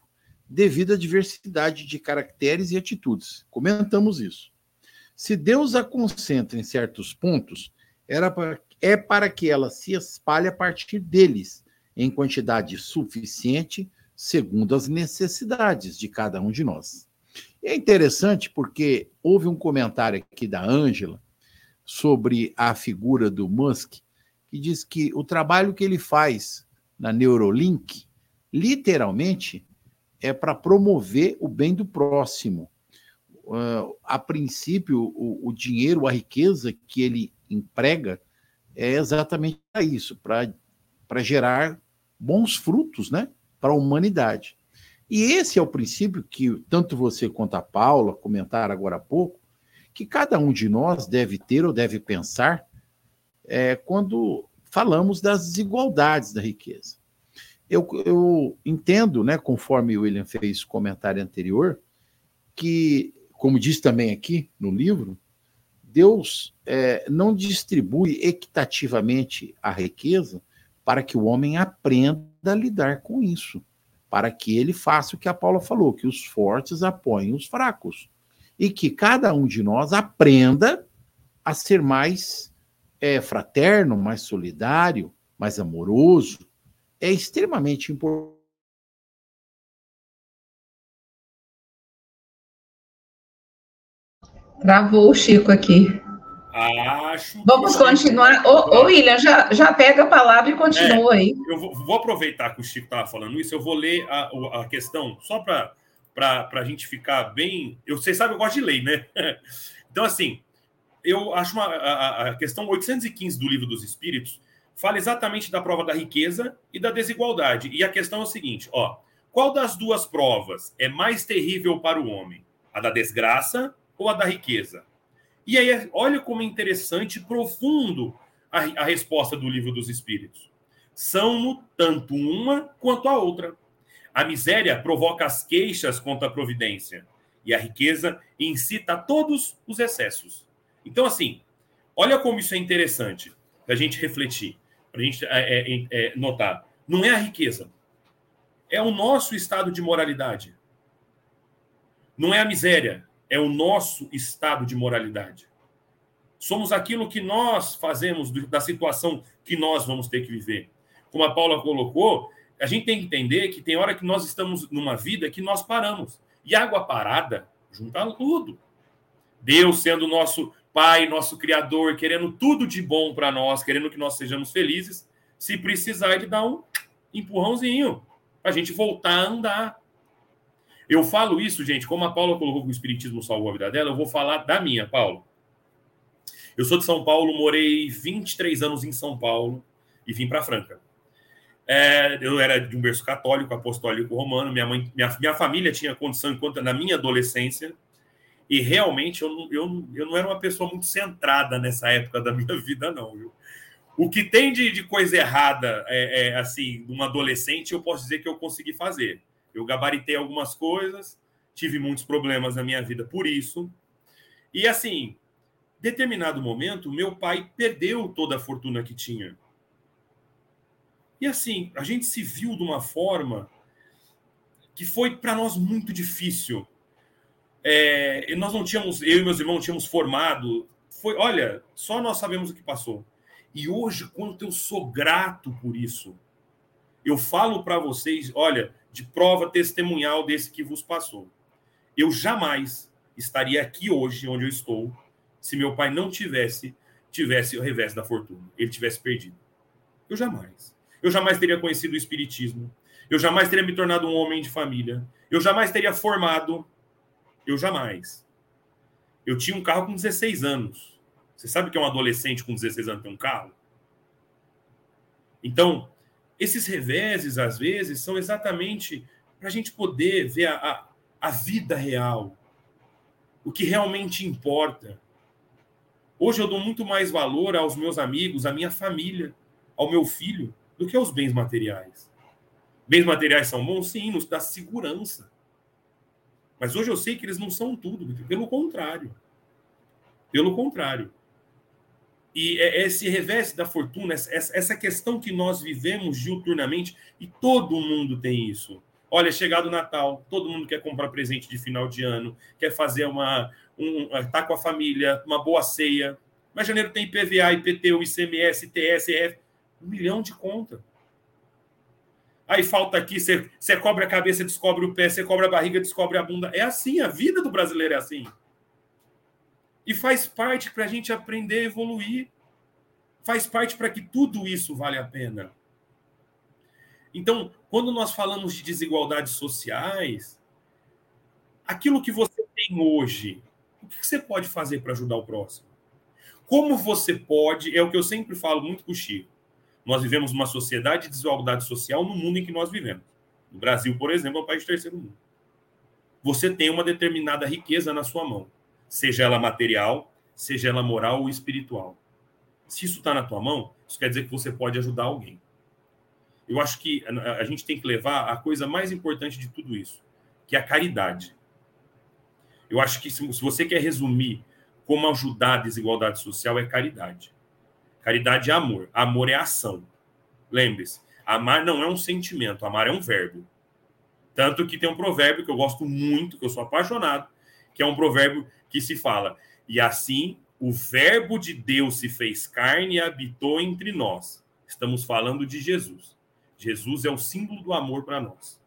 [SPEAKER 1] devido à diversidade de caracteres e atitudes. Comentamos isso. Se Deus a concentra em certos pontos, era é para que ela se espalhe a partir deles, em quantidade suficiente, segundo as necessidades de cada um de nós. E é interessante porque houve um comentário aqui da Ângela sobre a figura do Musk, que diz que o trabalho que ele faz na Neurolink, literalmente, é para promover o bem do próximo uh, a princípio, o, o, dinheiro, a riqueza que ele emprega é exatamente para isso, para gerar bons frutos né, para a humanidade. E esse é o princípio que tanto você quanto a Paula comentaram agora há pouco, que cada um de nós deve ter ou deve pensar é, quando falamos das desigualdades da riqueza. Eu, eu entendo, né, conforme o William fez o comentário anterior, que, como diz também aqui no livro, Deus é, não distribui equitativamente a riqueza para que o homem aprenda a lidar com isso, para que ele faça o que a Paula falou, que os fortes apoiem os fracos, e que cada um de nós aprenda a ser mais é, fraterno, mais solidário, mais amoroso. É extremamente importante.
[SPEAKER 4] Travou o Chico aqui.
[SPEAKER 3] Acho.
[SPEAKER 4] Vamos continuar. Ô, ô, William, já, já pega a palavra e continua é, aí.
[SPEAKER 3] Eu vou, vou, aproveitar que o Chico estava falando isso, eu vou ler a, a questão, só para a gente ficar bem. Eu, vocês sabem, eu gosto de lei, né? Então, assim, eu acho uma, a, a questão 815 do Livro dos Espíritos fala exatamente da prova da riqueza e da desigualdade. E a questão é o seguinte: ó, qual das duas provas é mais terrível para o homem? A da desgraça ou a da riqueza? E aí, olha como é interessante e profundo a, a resposta do livro dos Espíritos. São tanto uma quanto a outra. A miséria provoca as queixas contra a providência, e a riqueza incita todos os excessos. Então, assim, olha como isso é interessante para a gente refletir, para a gente é, é, é, notar. Não é a riqueza, é o nosso estado de moralidade. Não é a miséria, é o nosso estado de moralidade. Somos aquilo que nós fazemos da situação que nós vamos ter que viver. Como a Paula colocou, a gente tem que entender que tem hora que nós estamos numa vida que nós paramos. E água parada junta tudo. Deus sendo nosso Pai, nosso Criador, querendo tudo de bom para nós, querendo que nós sejamos felizes, se precisar de dar um empurrãozinho para a gente voltar a andar. Eu falo isso, gente, como a Paula colocou que o Espiritismo salvou a vida dela, eu vou falar da minha, Paulo. Eu sou de São Paulo, morei 23 anos em São Paulo e vim para Franca. É, eu era de um berço católico, apostólico romano. Minha, mãe, minha, minha família tinha condição enquanto na minha adolescência. E realmente eu, eu, eu não era uma pessoa muito centrada nessa época da minha vida, não. Viu? O que tem de, de coisa errada, é, é, assim, adolescente, eu posso dizer que eu consegui fazer. Eu gabaritei algumas coisas, tive muitos problemas na minha vida por isso. E assim, determinado momento, meu pai perdeu toda a fortuna que tinha. E assim, a gente se viu de uma forma que foi para nós muito difícil. É, nós não tínhamos, eu e meus irmãos tínhamos formado. Foi, olha, só nós sabemos o que passou. E hoje, quanto eu sou grato por isso. Eu falo para vocês, olha, de prova testemunhal desse que vos passou. Eu jamais estaria aqui hoje, onde eu estou, se meu pai não tivesse tivesse o revés da fortuna, ele tivesse perdido. Eu jamais. Eu jamais teria conhecido o espiritismo. Eu jamais teria me tornado um homem de família. Eu jamais teria formado. Eu jamais. Eu tinha um carro com 16 anos. Você sabe que é um adolescente com 16 anos tem um carro? Então, esses reveses, às vezes, são exatamente para a gente poder ver a, a, a, vida real, o que realmente importa. Hoje eu dou muito mais valor aos meus amigos, à minha família, ao meu filho, do que aos bens materiais. Bens materiais são bons, sim, nos dá segurança. Mas hoje eu sei que eles não são tudo, pelo contrário. Pelo contrário. E é, é esse revés da fortuna, essa questão que nós vivemos diuturnamente, e todo mundo tem isso. Olha, chegado o Natal, todo mundo quer comprar presente de final de ano, quer fazer uma. Um, tá com a família, uma boa ceia. Mas janeiro tem IPVA, IPTU, ICMS, TSF, um milhão de conta. Aí falta aqui, você, você cobre a cabeça, descobre o pé, você cobra a barriga, descobre a bunda. É assim, a vida do brasileiro é assim. E faz parte para a gente aprender a evoluir. Faz parte para que tudo isso vale a pena. Então, quando nós falamos de desigualdades sociais, aquilo que você tem hoje, o que você pode fazer para ajudar o próximo? Como você pode, é o que eu sempre falo muito com o Chico. Nós vivemos uma sociedade de desigualdade social no mundo em que nós vivemos. No Brasil, por exemplo, é um país de terceiro mundo. Você tem uma determinada riqueza na sua mão, seja ela material, seja ela moral ou espiritual. Se isso está na tua mão, isso quer dizer que você pode ajudar alguém. Eu acho que a gente tem que levar a coisa mais importante de tudo isso, que é a caridade. Eu acho que se você quer resumir como ajudar a desigualdade social, é caridade. Caridade é amor. Amor é ação. Lembre-se, amar não é um sentimento, amar é um verbo. Tanto que tem um provérbio que eu gosto muito, que eu sou apaixonado, que é um provérbio que se fala: E assim o Verbo de Deus se fez carne e habitou entre nós. Estamos falando de Jesus. Jesus é o símbolo do amor para nós.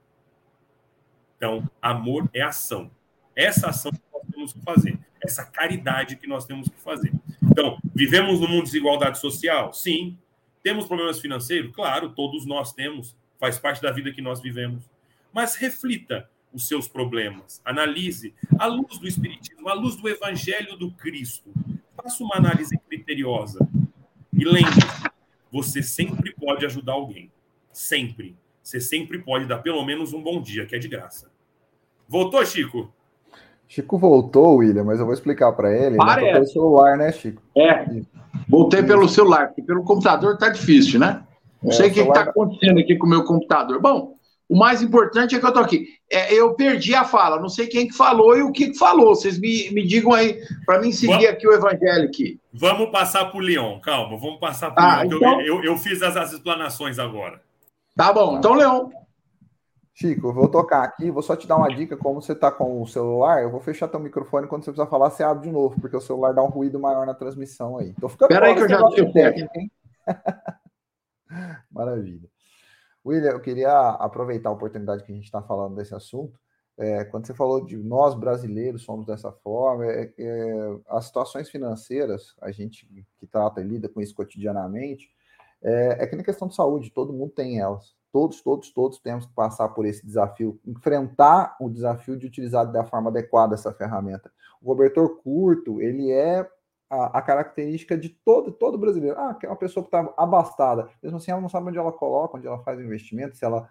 [SPEAKER 3] Então, amor é ação. Essa ação que nós temos que fazer. Essa caridade que nós temos que fazer. Então, vivemos num mundo de desigualdade social? Sim. Temos problemas financeiros? Claro, todos nós temos. Faz parte da vida que nós vivemos. Mas reflita os seus problemas. Analise à luz do Espiritismo, à luz do Evangelho do Cristo. Faça uma análise criteriosa. E lembre, você sempre pode ajudar alguém. Sempre. Você sempre pode dar pelo menos um bom dia, que é de graça. Voltou, Chico?
[SPEAKER 2] Chico voltou, William, mas eu vou explicar para ele.
[SPEAKER 1] Parece.
[SPEAKER 2] Pelo celular, né, Chico?
[SPEAKER 1] É. Voltei pelo celular, porque pelo computador tá difícil, né? Não é, sei o que está acontecendo aqui com o meu computador. Bom, o mais importante é que eu tô aqui. É, eu perdi a fala, não sei quem que falou e o que, que falou. Vocês me, me digam aí, para mim seguir vamos, aqui o evangelho aqui.
[SPEAKER 3] Vamos passar para o Leon, calma, vamos passar para o ah, Leon. Então... Eu, eu, eu, fiz as, as explanações agora.
[SPEAKER 1] Tá bom, então, Leon.
[SPEAKER 2] Chico, eu vou tocar aqui, vou só te dar uma dica, como você está com o celular, eu vou fechar teu microfone, quando você precisar falar, você abre de novo, porque o celular dá um ruído maior na transmissão aí.
[SPEAKER 1] Então fica Espera aí que eu já tenho técnico, hein?
[SPEAKER 2] Maravilha. William, eu queria aproveitar a oportunidade que a gente está falando desse assunto. É, quando você falou de nós brasileiros somos dessa forma, é, é, as situações financeiras, a gente que trata e lida com isso cotidianamente, é, é que na questão de saúde, todo mundo tem elas. Todos, todos, todos temos que passar por esse desafio, enfrentar o desafio de utilizar da forma adequada essa ferramenta. O cobertor curto, ele é a, a, característica de todo, todo brasileiro. Ah, que é uma pessoa que está abastada. Mesmo assim, ela não sabe onde ela coloca, onde ela faz o investimento, se ela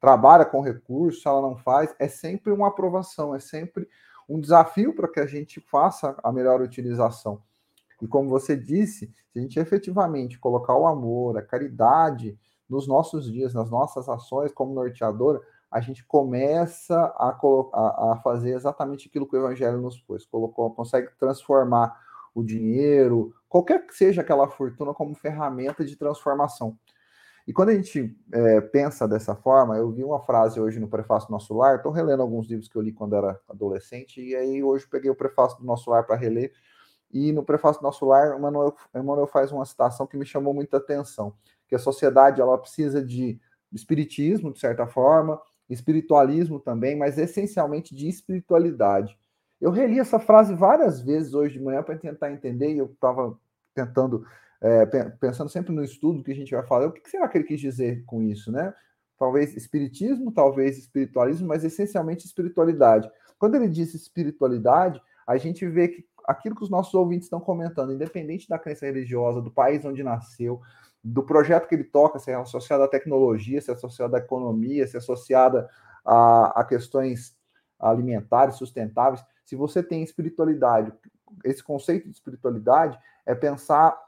[SPEAKER 2] trabalha com recursos, se ela não faz. É sempre uma aprovação, é sempre um desafio para que a gente faça a melhor utilização. E como você disse, se a gente efetivamente colocar o amor, a caridade nos nossos dias, nas nossas ações como norteadora, a gente começa a, a, a fazer exatamente aquilo que o Evangelho nos pôs, colocou, consegue transformar o dinheiro, qualquer que seja aquela fortuna como ferramenta de transformação. E quando a gente é, pensa dessa forma, eu vi uma frase hoje no prefácio do Nosso Lar, estou relendo alguns livros que eu li quando era adolescente, e aí hoje peguei o prefácio do Nosso Lar para reler, e no prefácio do Nosso Lar, Emmanuel, Emmanuel faz uma citação que me chamou muita atenção, que a sociedade ela precisa de espiritismo, de certa forma, espiritualismo também, mas essencialmente de espiritualidade. Eu reli essa frase várias vezes hoje de manhã para tentar entender, e eu estava tentando, é, pensando sempre no estudo que a gente vai falar, o que será que ele quis dizer com isso, né? Talvez espiritismo, talvez espiritualismo, mas essencialmente espiritualidade. Quando ele disse espiritualidade, a gente vê que aquilo que os nossos ouvintes estão comentando, independente da crença religiosa, do país onde nasceu, do projeto que ele toca, se é associado à tecnologia, se é associado à economia, se é associada a, a questões alimentares, sustentáveis, se você tem espiritualidade, esse conceito de espiritualidade é pensar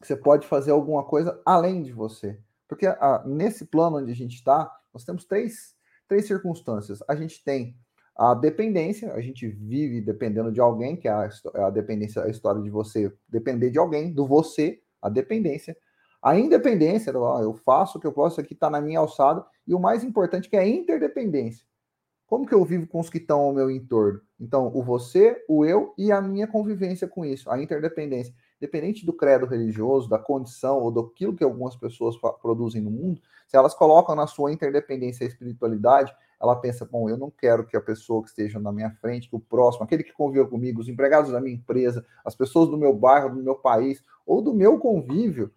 [SPEAKER 2] que você pode fazer alguma coisa além de você. Porque ah, nesse plano onde a gente está, nós temos três, três circunstâncias. A gente tem a dependência, a gente vive dependendo de alguém, que é a, é a dependência, a história de você depender de alguém, do você, a dependência. A independência, eu faço o que eu posso, aqui está na minha alçada. E o mais importante, que é a interdependência. Como que eu vivo com os que estão ao meu entorno? Então, o você, o eu e a minha convivência com isso, a interdependência. Independente do credo religioso, da condição ou do que algumas pessoas produzem no mundo, se elas colocam na sua interdependência a espiritualidade, ela pensa, bom, eu não quero que a pessoa que esteja na minha frente, que o próximo, aquele que convive comigo, os empregados da minha empresa, as pessoas do meu bairro, do meu país, ou do meu convívio,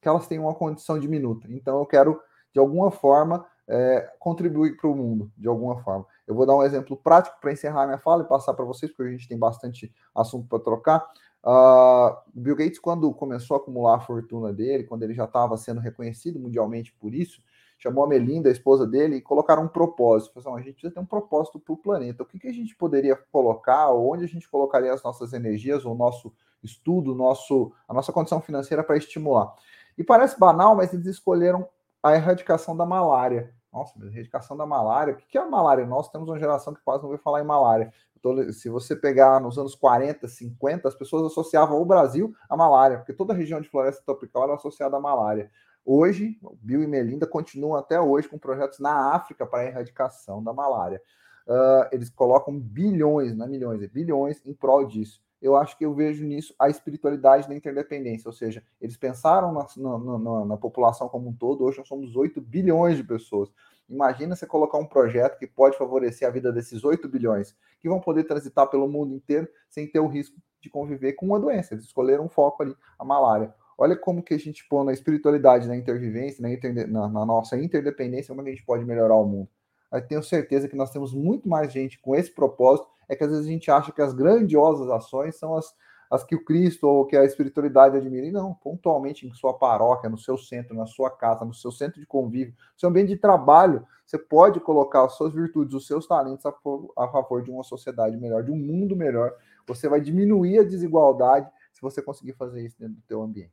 [SPEAKER 2] que elas tenham uma condição diminuta. Então, eu quero, de alguma forma, é, contribui para o mundo de alguma forma. Eu vou dar um exemplo prático para encerrar minha fala e passar para vocês, porque a gente tem bastante assunto para trocar. Uh, Bill Gates, quando começou a acumular a fortuna dele, quando ele já estava sendo reconhecido mundialmente por isso, chamou a Melinda, a esposa dele, e colocaram um propósito. Falou assim, a gente precisa ter um propósito para o planeta. O que, que a gente poderia colocar, onde a gente colocaria as nossas energias, o nosso estudo, nosso, a nossa condição financeira para estimular. E parece banal, mas eles escolheram a erradicação da malária. Nossa, mas erradicação da malária, o que é a malária? Nós temos uma geração que quase não vê falar em malária. Então, se você pegar nos anos 40, 50, as pessoas associavam o Brasil à malária, porque toda a região de floresta tropical era associada à malária. Hoje, Bill e Melinda continuam até hoje com projetos na África para a erradicação da malária. Uh, eles colocam bilhões, não é milhões, é bilhões em prol disso. Eu acho que eu vejo nisso a espiritualidade da interdependência, ou seja, eles pensaram na, na, na, na população como um todo, hoje nós somos 8 bilhões de pessoas. Imagina você colocar um projeto que pode favorecer a vida desses 8 bilhões, que vão poder transitar pelo mundo inteiro sem ter o risco de conviver com uma doença. Eles escolheram um foco ali, a malária. Olha como que a gente põe na espiritualidade, na intervivência, na, inter... na, na nossa interdependência, como a gente pode melhorar o mundo. Eu tenho certeza que nós temos muito mais gente com esse propósito. É que às vezes a gente acha que as grandiosas ações são as, as que o Cristo ou que a espiritualidade admira. E não, pontualmente em sua paróquia, no seu centro, na sua casa, no seu centro de convívio, no seu ambiente de trabalho, você pode colocar as suas virtudes, os seus talentos a, a favor de uma sociedade melhor, de um mundo melhor. Você vai diminuir a desigualdade se você conseguir fazer isso dentro do teu ambiente.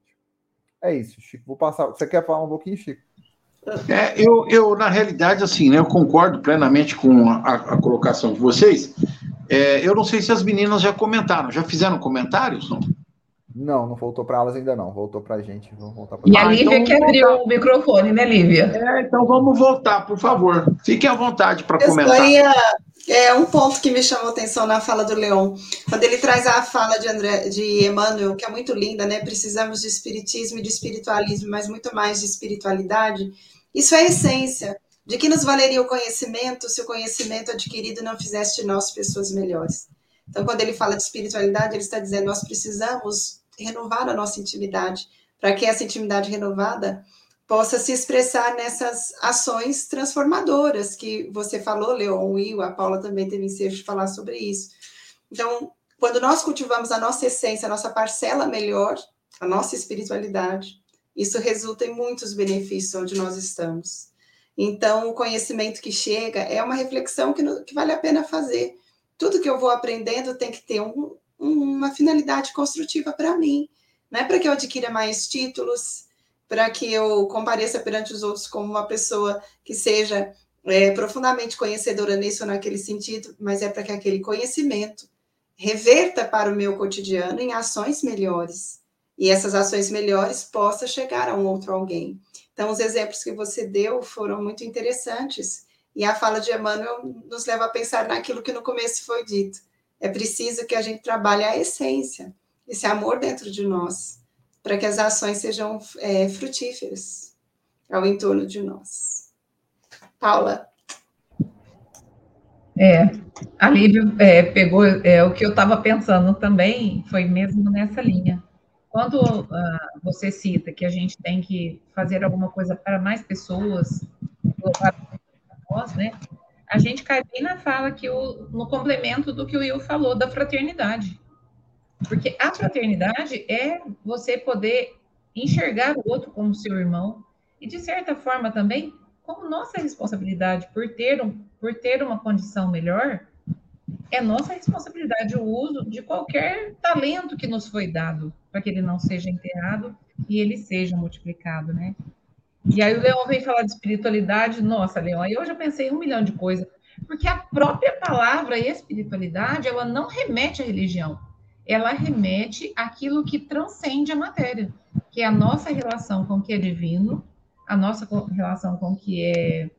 [SPEAKER 2] É isso, Chico. Vou passar. Você quer falar um pouquinho, Chico?
[SPEAKER 1] É, eu, eu, na realidade, assim, né, eu concordo plenamente com a, a colocação de vocês. É, eu não sei se as meninas já comentaram. Já fizeram comentários? Não,
[SPEAKER 2] não, não voltou para elas ainda não. Voltou para a gente. Vamos
[SPEAKER 4] voltar pra e a Lívia então, que abriu voltar. o microfone, né, Lívia?
[SPEAKER 1] É, então vamos voltar, por favor. Fiquem à vontade para comentar.
[SPEAKER 5] Gostaria, é um ponto que me chamou a atenção na fala do Leon, quando ele traz a fala de André, de Emmanuel, que é muito linda, né? Precisamos de espiritismo e de espiritualismo, mas muito mais de espiritualidade. Isso é a essência. De que nos valeria o conhecimento se o conhecimento adquirido não fizesse de nós pessoas melhores? Então, quando ele fala de espiritualidade, ele está dizendo nós precisamos renovar a nossa intimidade, para que essa intimidade renovada possa se expressar nessas ações transformadoras que você falou, Leon, Will, a Paula também teve ensejo de falar sobre isso. Então, quando nós cultivamos a nossa essência, a nossa parcela melhor, a nossa espiritualidade, isso resulta em muitos benefícios onde nós estamos. Então, o conhecimento que chega é uma reflexão que, que vale a pena fazer. Tudo que eu vou aprendendo tem que ter um, uma finalidade construtiva para mim. Não é para que eu adquira mais títulos, para que eu compareça perante os outros como uma pessoa que seja é, profundamente conhecedora nisso ou naquele sentido, mas é para que aquele conhecimento reverta para o meu cotidiano em ações melhores. E essas ações melhores possa chegar a um outro alguém. Então, os exemplos que você deu foram muito interessantes. E a fala de Emmanuel nos leva a pensar naquilo que no começo foi dito. É preciso que a gente trabalhe a essência, esse amor dentro de nós, para que as ações sejam é, frutíferas ao entorno de nós. Paula.
[SPEAKER 4] É, a Lívia é, pegou é, o que eu estava pensando também, foi mesmo nessa linha. Quando uh, você cita que a gente tem que fazer alguma coisa para mais pessoas, nós, né? a gente cai bem na fala que o, no complemento do que o Will falou da fraternidade. Porque a fraternidade é você poder enxergar o outro como seu irmão e, de certa forma, também como nossa responsabilidade por ter, um, por ter uma condição melhor, é nossa responsabilidade o uso de qualquer talento que nos foi dado, para que ele não seja enterrado e ele seja multiplicado, né? E aí o Leão vem falar de espiritualidade, nossa, Leão, aí eu já pensei um milhão de coisas, porque a própria palavra espiritualidade, ela não remete à religião, ela remete àquilo que transcende a matéria, que é a nossa relação com o que é divino, a nossa relação com o que é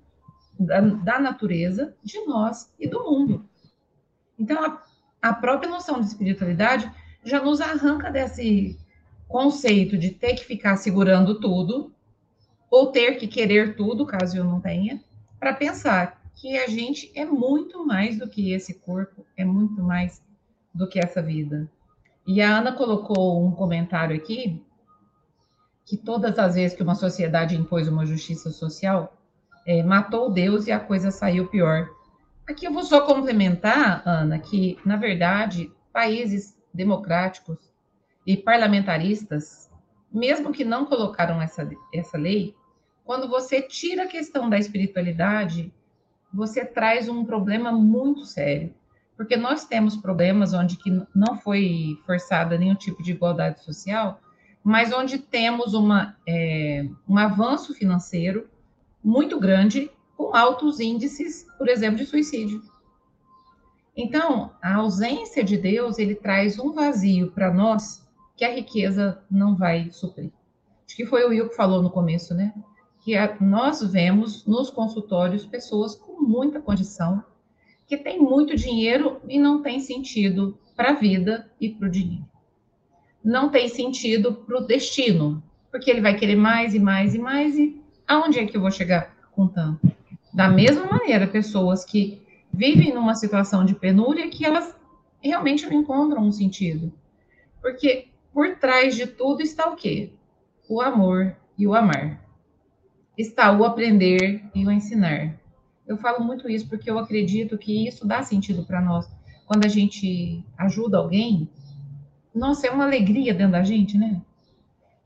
[SPEAKER 4] da, da natureza, de nós e do mundo. Então, a, a própria noção de espiritualidade já nos arranca desse conceito de ter que ficar segurando tudo, ou ter que querer tudo, caso eu não tenha, para pensar que a gente é muito mais do que esse corpo, é muito mais do que essa vida. E a Ana colocou um comentário aqui que todas as vezes que uma sociedade impôs uma justiça social, é, matou Deus e a coisa saiu pior. Aqui eu vou só complementar, Ana, que, na verdade, países democráticos e parlamentaristas, mesmo que não colocaram essa, essa lei, quando você tira a questão da espiritualidade, você traz um problema muito sério. Porque nós temos problemas onde que não foi forçada nenhum tipo de igualdade social, mas onde temos uma, é, um avanço financeiro muito grande, com altos índices, por exemplo, de suicídio. Então, a ausência de Deus, ele traz um vazio para nós que a riqueza não vai suprir. Acho que foi o Will que falou no começo, né? Que a, nós vemos nos consultórios pessoas com muita condição, que tem muito dinheiro e não tem sentido para a vida e para o dinheiro. Não tem sentido para o destino, porque ele vai querer mais e mais e mais, e aonde é que eu vou chegar com tanto? Da mesma maneira, pessoas que vivem numa situação de penúria que elas realmente não encontram um sentido. Porque por trás de tudo está o quê? O amor e o amar. Está o aprender e o ensinar. Eu falo muito isso porque eu acredito que isso dá sentido para nós. Quando a gente ajuda alguém, nossa, é uma alegria dentro da gente, né?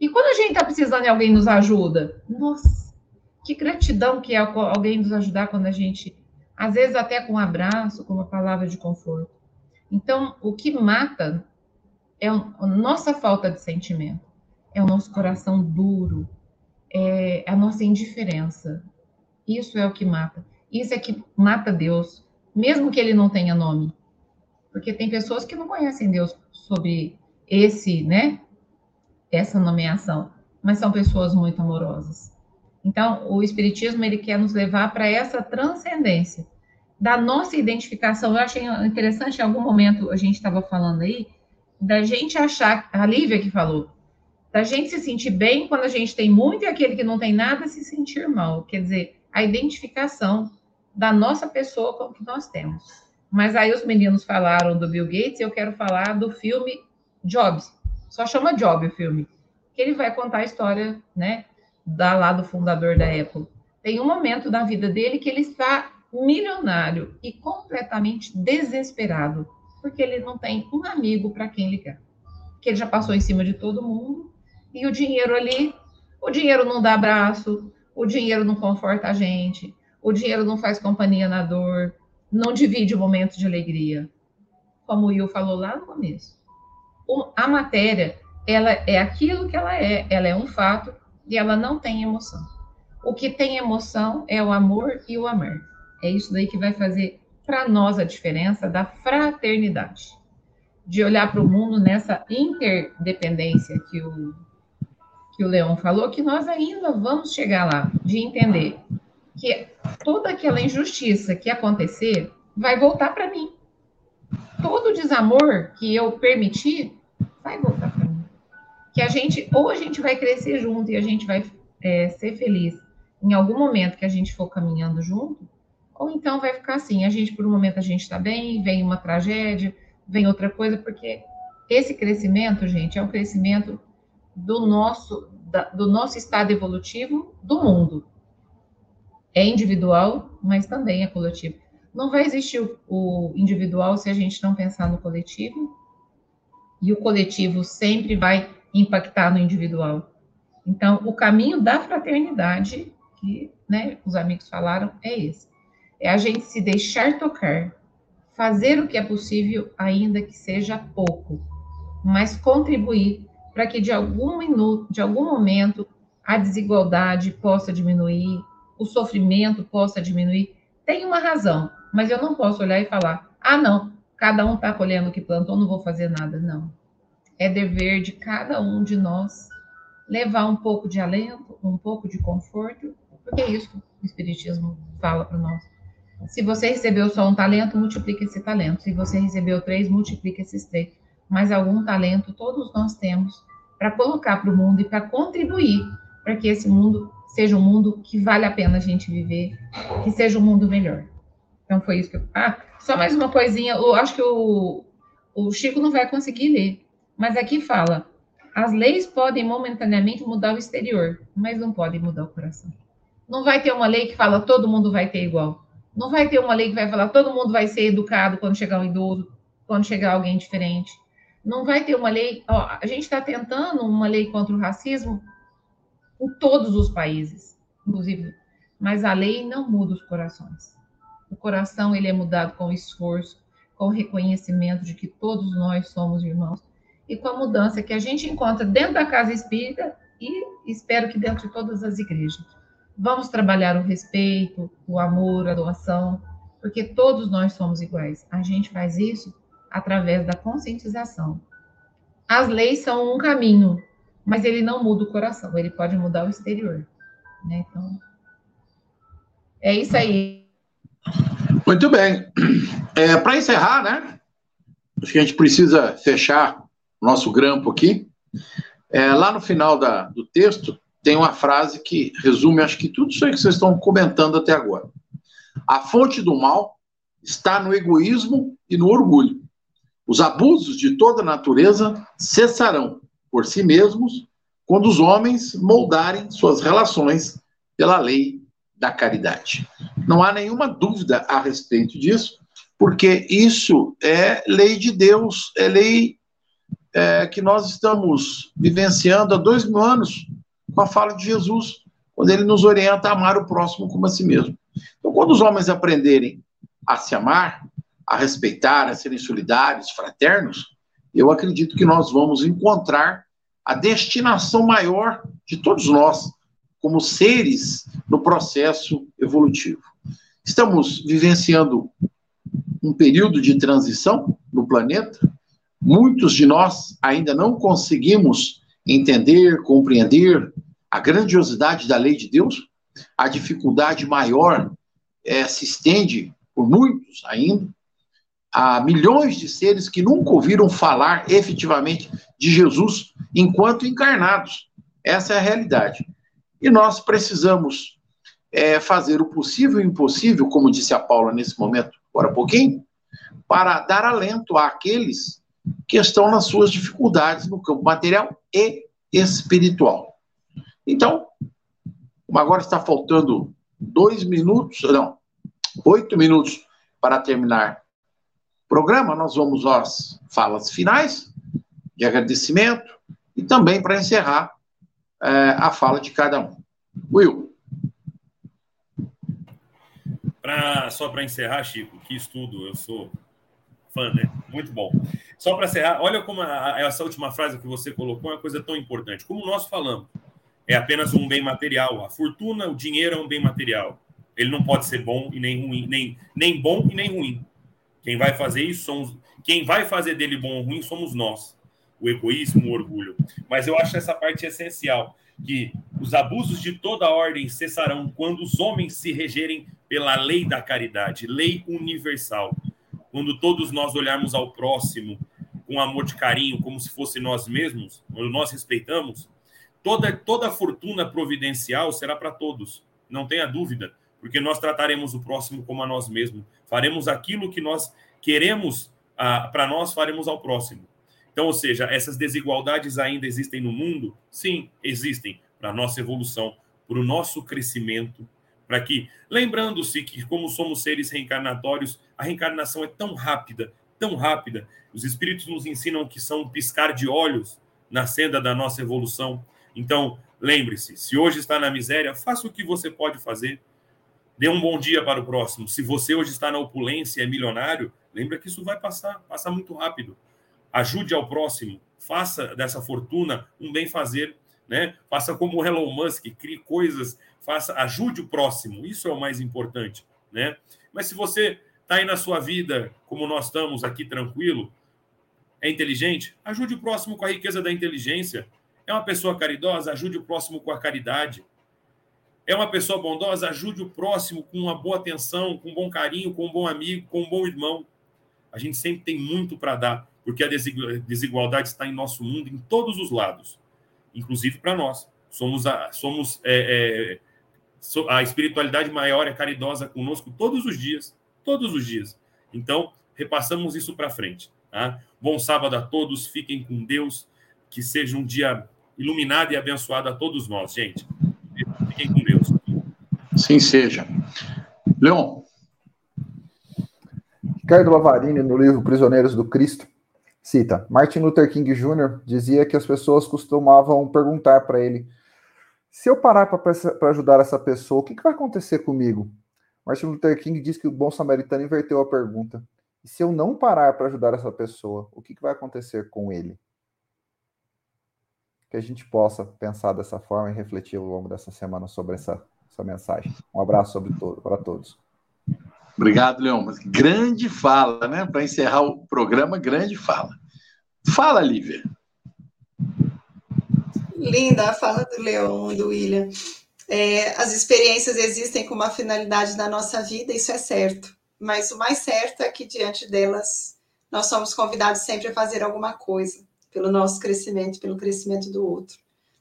[SPEAKER 4] E quando a gente está precisando de alguém nos ajuda, nossa, que gratidão que é alguém nos ajudar quando a gente, às vezes até com um abraço, com uma palavra de conforto. Então, o que mata é a nossa falta de sentimento, é o nosso coração duro, é a nossa indiferença. Isso é o que mata. Isso é que mata Deus, mesmo que ele não tenha nome. Porque tem pessoas que não conhecem Deus sob esse, né? Essa nomeação, mas são pessoas muito amorosas. Então, o espiritismo ele quer nos levar para essa transcendência da nossa identificação. Eu achei interessante em algum momento a gente estava falando aí da gente achar, a Lívia que falou, da gente se sentir bem quando a gente tem muito e aquele que não tem nada se sentir mal. Quer dizer, a identificação da nossa pessoa com o que nós temos. Mas aí os meninos falaram do Bill Gates, eu quero falar do filme Jobs. Só chama Job o filme. Que ele vai contar a história, né, da lá do fundador da Apple. Tem um momento da vida dele que ele está milionário e completamente desesperado, porque ele não tem um amigo para quem ligar. Que ele já passou em cima de todo mundo e o dinheiro ali, o dinheiro não dá abraço, o dinheiro não conforta a gente, o dinheiro não faz companhia na dor, não divide o momento de alegria. Como o Will falou lá no começo. a matéria, ela é aquilo que ela é, ela é um fato e ela não tem emoção. O que tem emoção é o amor e o amar. É isso daí que vai fazer para nós a diferença da fraternidade. De olhar para o mundo nessa interdependência que o, que o Leão falou, que nós ainda vamos chegar lá, de entender que toda aquela injustiça que acontecer vai voltar para mim. Todo desamor que eu permitir vai voltar. Que a gente, ou a gente vai crescer junto e a gente vai é, ser feliz em algum momento que a gente for caminhando junto, ou então vai ficar assim, a gente por um momento a gente está bem, vem uma tragédia, vem outra coisa, porque esse crescimento, gente, é um crescimento do nosso, da, do nosso estado evolutivo do mundo é individual, mas também é coletivo. Não vai existir o, o individual se a gente não pensar no coletivo, e o coletivo sempre vai impactar no individual. Então, o caminho da fraternidade, que né, os amigos falaram, é esse. É a gente se deixar tocar, fazer o que é possível, ainda que seja pouco, mas contribuir para que de algum minuto, de algum momento, a desigualdade possa diminuir, o sofrimento possa diminuir, tem uma razão, mas eu não posso olhar e falar: ah, não, cada um está colhendo o que plantou, não vou fazer nada. Não. É dever de cada um de nós levar um pouco de alento, um pouco de conforto, porque é isso que o Espiritismo fala para nós. Se você recebeu só um talento, multiplique esse talento. Se você recebeu três, multiplique esses três. Mas algum talento todos nós temos para colocar para o mundo e para contribuir para que esse mundo seja um mundo que vale a pena a gente viver, que seja um mundo melhor. Então foi isso que eu. Ah, só mais uma coisinha. Eu acho que o, o Chico não vai conseguir ler, mas aqui fala: as leis podem momentaneamente mudar o exterior, mas não podem mudar o coração. Não vai ter uma lei que fala todo mundo vai ter igual. Não vai ter uma lei que vai falar todo mundo vai ser educado quando chegar um idoso, quando chegar alguém diferente. Não vai ter uma lei. Ó, a gente está tentando uma lei contra o racismo em todos os países, inclusive, mas a lei não muda os corações. O coração ele é mudado com esforço, com reconhecimento de que todos nós somos irmãos e com a mudança que a gente encontra dentro da casa espírita e espero que dentro de todas as igrejas. Vamos trabalhar o respeito, o amor, a doação, porque todos nós somos iguais. A gente faz isso através da conscientização. As leis são um caminho, mas ele não muda o coração, ele pode mudar o exterior. Né? Então, é isso aí.
[SPEAKER 1] Muito bem. É, Para encerrar, né? Acho que a gente precisa fechar nosso grampo aqui. É, lá no final da, do texto, tem uma frase que resume, acho que tudo isso aí que vocês estão comentando até agora. A fonte do mal está no egoísmo e no orgulho. Os abusos de toda natureza cessarão por si mesmos quando os homens moldarem suas relações pela lei da caridade. Não há nenhuma dúvida a respeito disso, porque isso é lei de Deus, é lei é, que nós estamos vivenciando há dois mil anos com a fala de Jesus, quando ele nos orienta a amar o próximo como a si mesmo. Então, quando os homens aprenderem a se amar, a respeitar, a serem solidários, fraternos, eu acredito que nós vamos encontrar a destinação maior de todos nós, como seres no processo evolutivo. Estamos vivenciando um período de transição no planeta. Muitos de nós ainda não conseguimos entender, compreender a grandiosidade da lei de Deus. A dificuldade maior é, se estende por muitos ainda a milhões de seres que nunca ouviram falar efetivamente de Jesus enquanto encarnados. Essa é a realidade. E nós precisamos é, fazer o possível e o impossível, como disse a Paula nesse momento, agora há pouquinho, para dar alento àqueles que estão nas suas dificuldades no campo material e espiritual. Então, como agora está faltando dois minutos, não, oito minutos para terminar o programa, nós vamos às falas finais de agradecimento e também para encerrar é, a fala de cada um. Will.
[SPEAKER 3] Pra, só para encerrar, Chico, que estudo, eu sou fã, né? Muito bom. Só para encerrar, olha como a, essa última frase que você colocou é uma coisa tão importante. Como nós falamos, é apenas um bem material. A fortuna, o dinheiro é um bem material. Ele não pode ser bom e nem ruim, nem, nem bom e nem ruim. Quem vai fazer isso somos. Quem vai fazer dele bom ou ruim somos nós. O egoísmo, o orgulho. Mas eu acho essa parte essencial que os abusos de toda ordem cessarão quando os homens se regerem pela lei da caridade, lei universal. Quando todos nós olharmos ao próximo com amor de carinho, como se fosse nós mesmos, quando nós respeitamos, toda toda fortuna providencial será para todos, não tenha dúvida, porque nós trataremos o próximo como a nós mesmos, faremos aquilo que nós queremos ah, para nós, faremos ao próximo. Então, ou seja, essas desigualdades ainda existem no mundo? Sim, existem para a nossa evolução, para o nosso crescimento, para que, lembrando-se que, como somos seres reencarnatórios, a reencarnação é tão rápida, tão rápida. Os espíritos nos ensinam que são um piscar de olhos na senda da nossa evolução. Então, lembre-se: se hoje está na miséria, faça o que você pode fazer. Dê um bom dia para o próximo. Se você hoje está na opulência e é milionário, lembra que isso vai passar, passa muito rápido ajude ao próximo, faça dessa fortuna um bem-fazer, né? Faça como o Elon Musk, crie coisas, faça, ajude o próximo, isso é o mais importante, né? Mas se você está aí na sua vida, como nós estamos aqui tranquilo, é inteligente, ajude o próximo com a riqueza da inteligência. É uma pessoa caridosa, ajude o próximo com a caridade. É uma pessoa bondosa, ajude o próximo com uma boa atenção, com um bom carinho, com um bom amigo, com um bom irmão. A gente sempre tem muito para dar porque a desigualdade está em nosso mundo em todos os lados, inclusive para nós. Somos a, somos é, é, a espiritualidade maior é caridosa conosco todos os dias, todos os dias. Então, repassamos isso para frente. Tá? Bom sábado a todos, fiquem com Deus, que seja um dia iluminado e abençoado a todos nós, gente. Fiquem com Deus.
[SPEAKER 1] Sim seja. Leon.
[SPEAKER 2] Ricardo Lavarini, no livro Prisioneiros do Cristo, cita: Martin Luther King Jr. dizia que as pessoas costumavam perguntar para ele: se eu parar para ajudar essa pessoa, o que, que vai acontecer comigo? Martin Luther King diz que o bom samaritano inverteu a pergunta: e se eu não parar para ajudar essa pessoa, o que, que vai acontecer com ele? Que a gente possa pensar dessa forma e refletir ao longo dessa semana sobre essa, essa mensagem. Um abraço sobre todo, para todos.
[SPEAKER 1] Obrigado, Leon. Grande fala, né? Para encerrar o programa, grande fala. Fala, Lívia.
[SPEAKER 5] Linda a fala do Leon, do William. É, as experiências existem com uma finalidade na nossa vida, isso é certo. Mas o mais certo é que diante delas nós somos convidados sempre a fazer alguma coisa pelo nosso crescimento, pelo crescimento do outro.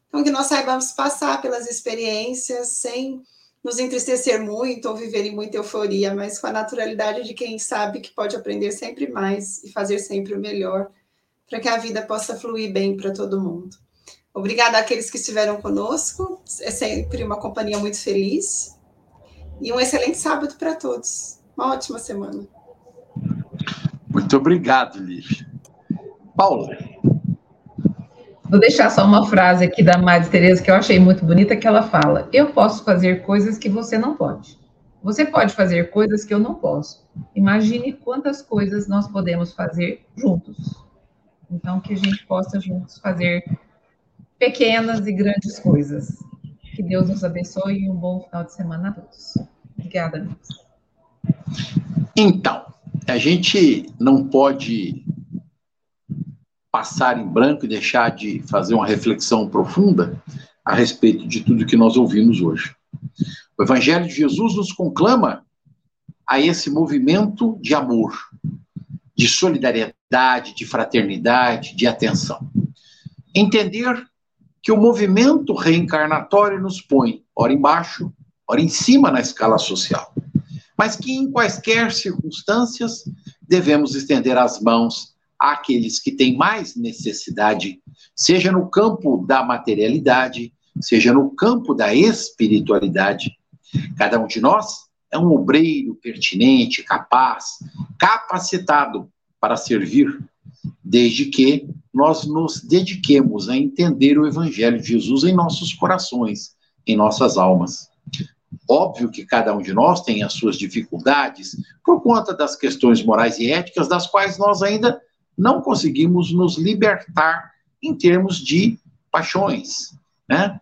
[SPEAKER 5] Então que nós saibamos passar pelas experiências sem nos entristecer muito ou viver em muita euforia, mas com a naturalidade de quem sabe que pode aprender sempre mais e fazer sempre o melhor, para que a vida possa fluir bem para todo mundo. Obrigada àqueles que estiveram conosco, é sempre uma companhia muito feliz. E um excelente sábado para todos. Uma ótima semana.
[SPEAKER 1] Muito obrigado, Lívia. Paula.
[SPEAKER 4] Vou deixar só uma frase aqui da Madre Teresa que eu achei muito bonita, que ela fala: "Eu posso fazer coisas que você não pode. Você pode fazer coisas que eu não posso. Imagine quantas coisas nós podemos fazer juntos. Então que a gente possa juntos fazer pequenas e grandes coisas. Que Deus nos abençoe e um bom final de semana a todos. Obrigada, amigos.
[SPEAKER 1] Então, a gente não pode passar em branco e deixar de fazer uma reflexão profunda a respeito de tudo que nós ouvimos hoje. O Evangelho de Jesus nos conclama a esse movimento de amor, de solidariedade, de fraternidade, de atenção. Entender que o movimento reencarnatório nos põe, ora embaixo, ora em cima na escala social, mas que em quaisquer circunstâncias devemos estender as mãos àqueles que têm mais necessidade, seja no campo da materialidade, seja no campo da espiritualidade. Cada um de nós é um obreiro pertinente, capaz, capacitado para servir, desde que nós nos dediquemos a entender o Evangelho de Jesus em nossos corações, em nossas almas. Óbvio que cada um de nós tem as suas dificuldades por conta das questões morais e éticas, das quais nós ainda não conseguimos nos libertar em termos de paixões, né?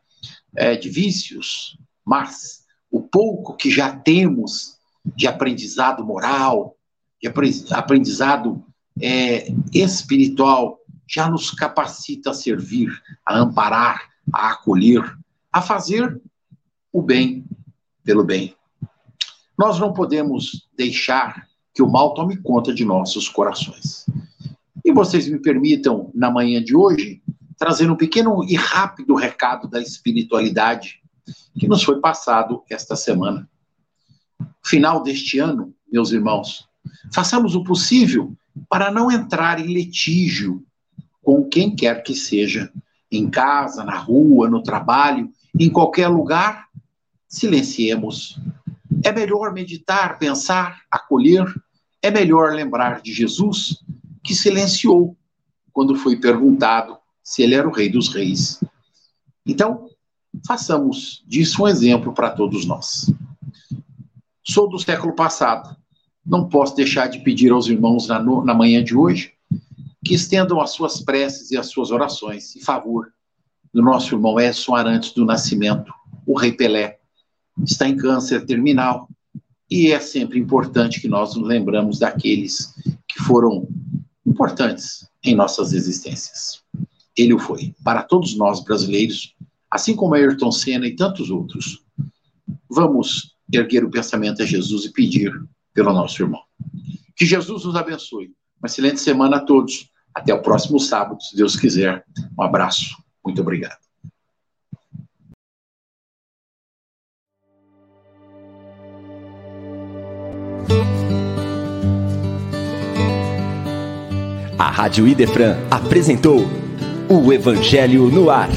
[SPEAKER 1] É, de vícios, mas o pouco que já temos de aprendizado moral, de aprendizado é, espiritual, já nos capacita a servir, a amparar, a acolher, a fazer o bem pelo bem. Nós não podemos deixar que o mal tome conta de nossos corações. E vocês me permitam, na manhã de hoje, trazer um pequeno e rápido recado da espiritualidade que nos foi passado esta semana. Final deste ano, meus irmãos, façamos o possível para não entrar em litígio com quem quer que seja, em casa, na rua, no trabalho, em qualquer lugar, silenciemos. É melhor meditar, pensar, acolher, é melhor lembrar de Jesus, que silenciou quando foi perguntado se ele era o Rei dos Reis. Então, façamos disso um exemplo para todos nós. Sou do século passado, não posso deixar de pedir aos irmãos na, na manhã de hoje que estendam as suas preces e as suas orações em favor do nosso irmão Edson Arantes do Nascimento, o Rei Pelé, está em câncer terminal. E é sempre importante que nós nos lembramos daqueles que foram importantes em nossas existências. Ele o foi. Para todos nós brasileiros, assim como Ayrton Senna e tantos outros, vamos erguer o pensamento a Jesus e pedir pelo nosso irmão. Que Jesus nos abençoe. Uma excelente semana a todos. Até o próximo sábado, se Deus quiser. Um abraço. Muito obrigado.
[SPEAKER 6] A Rádio Idefran apresentou o Evangelho no Ar.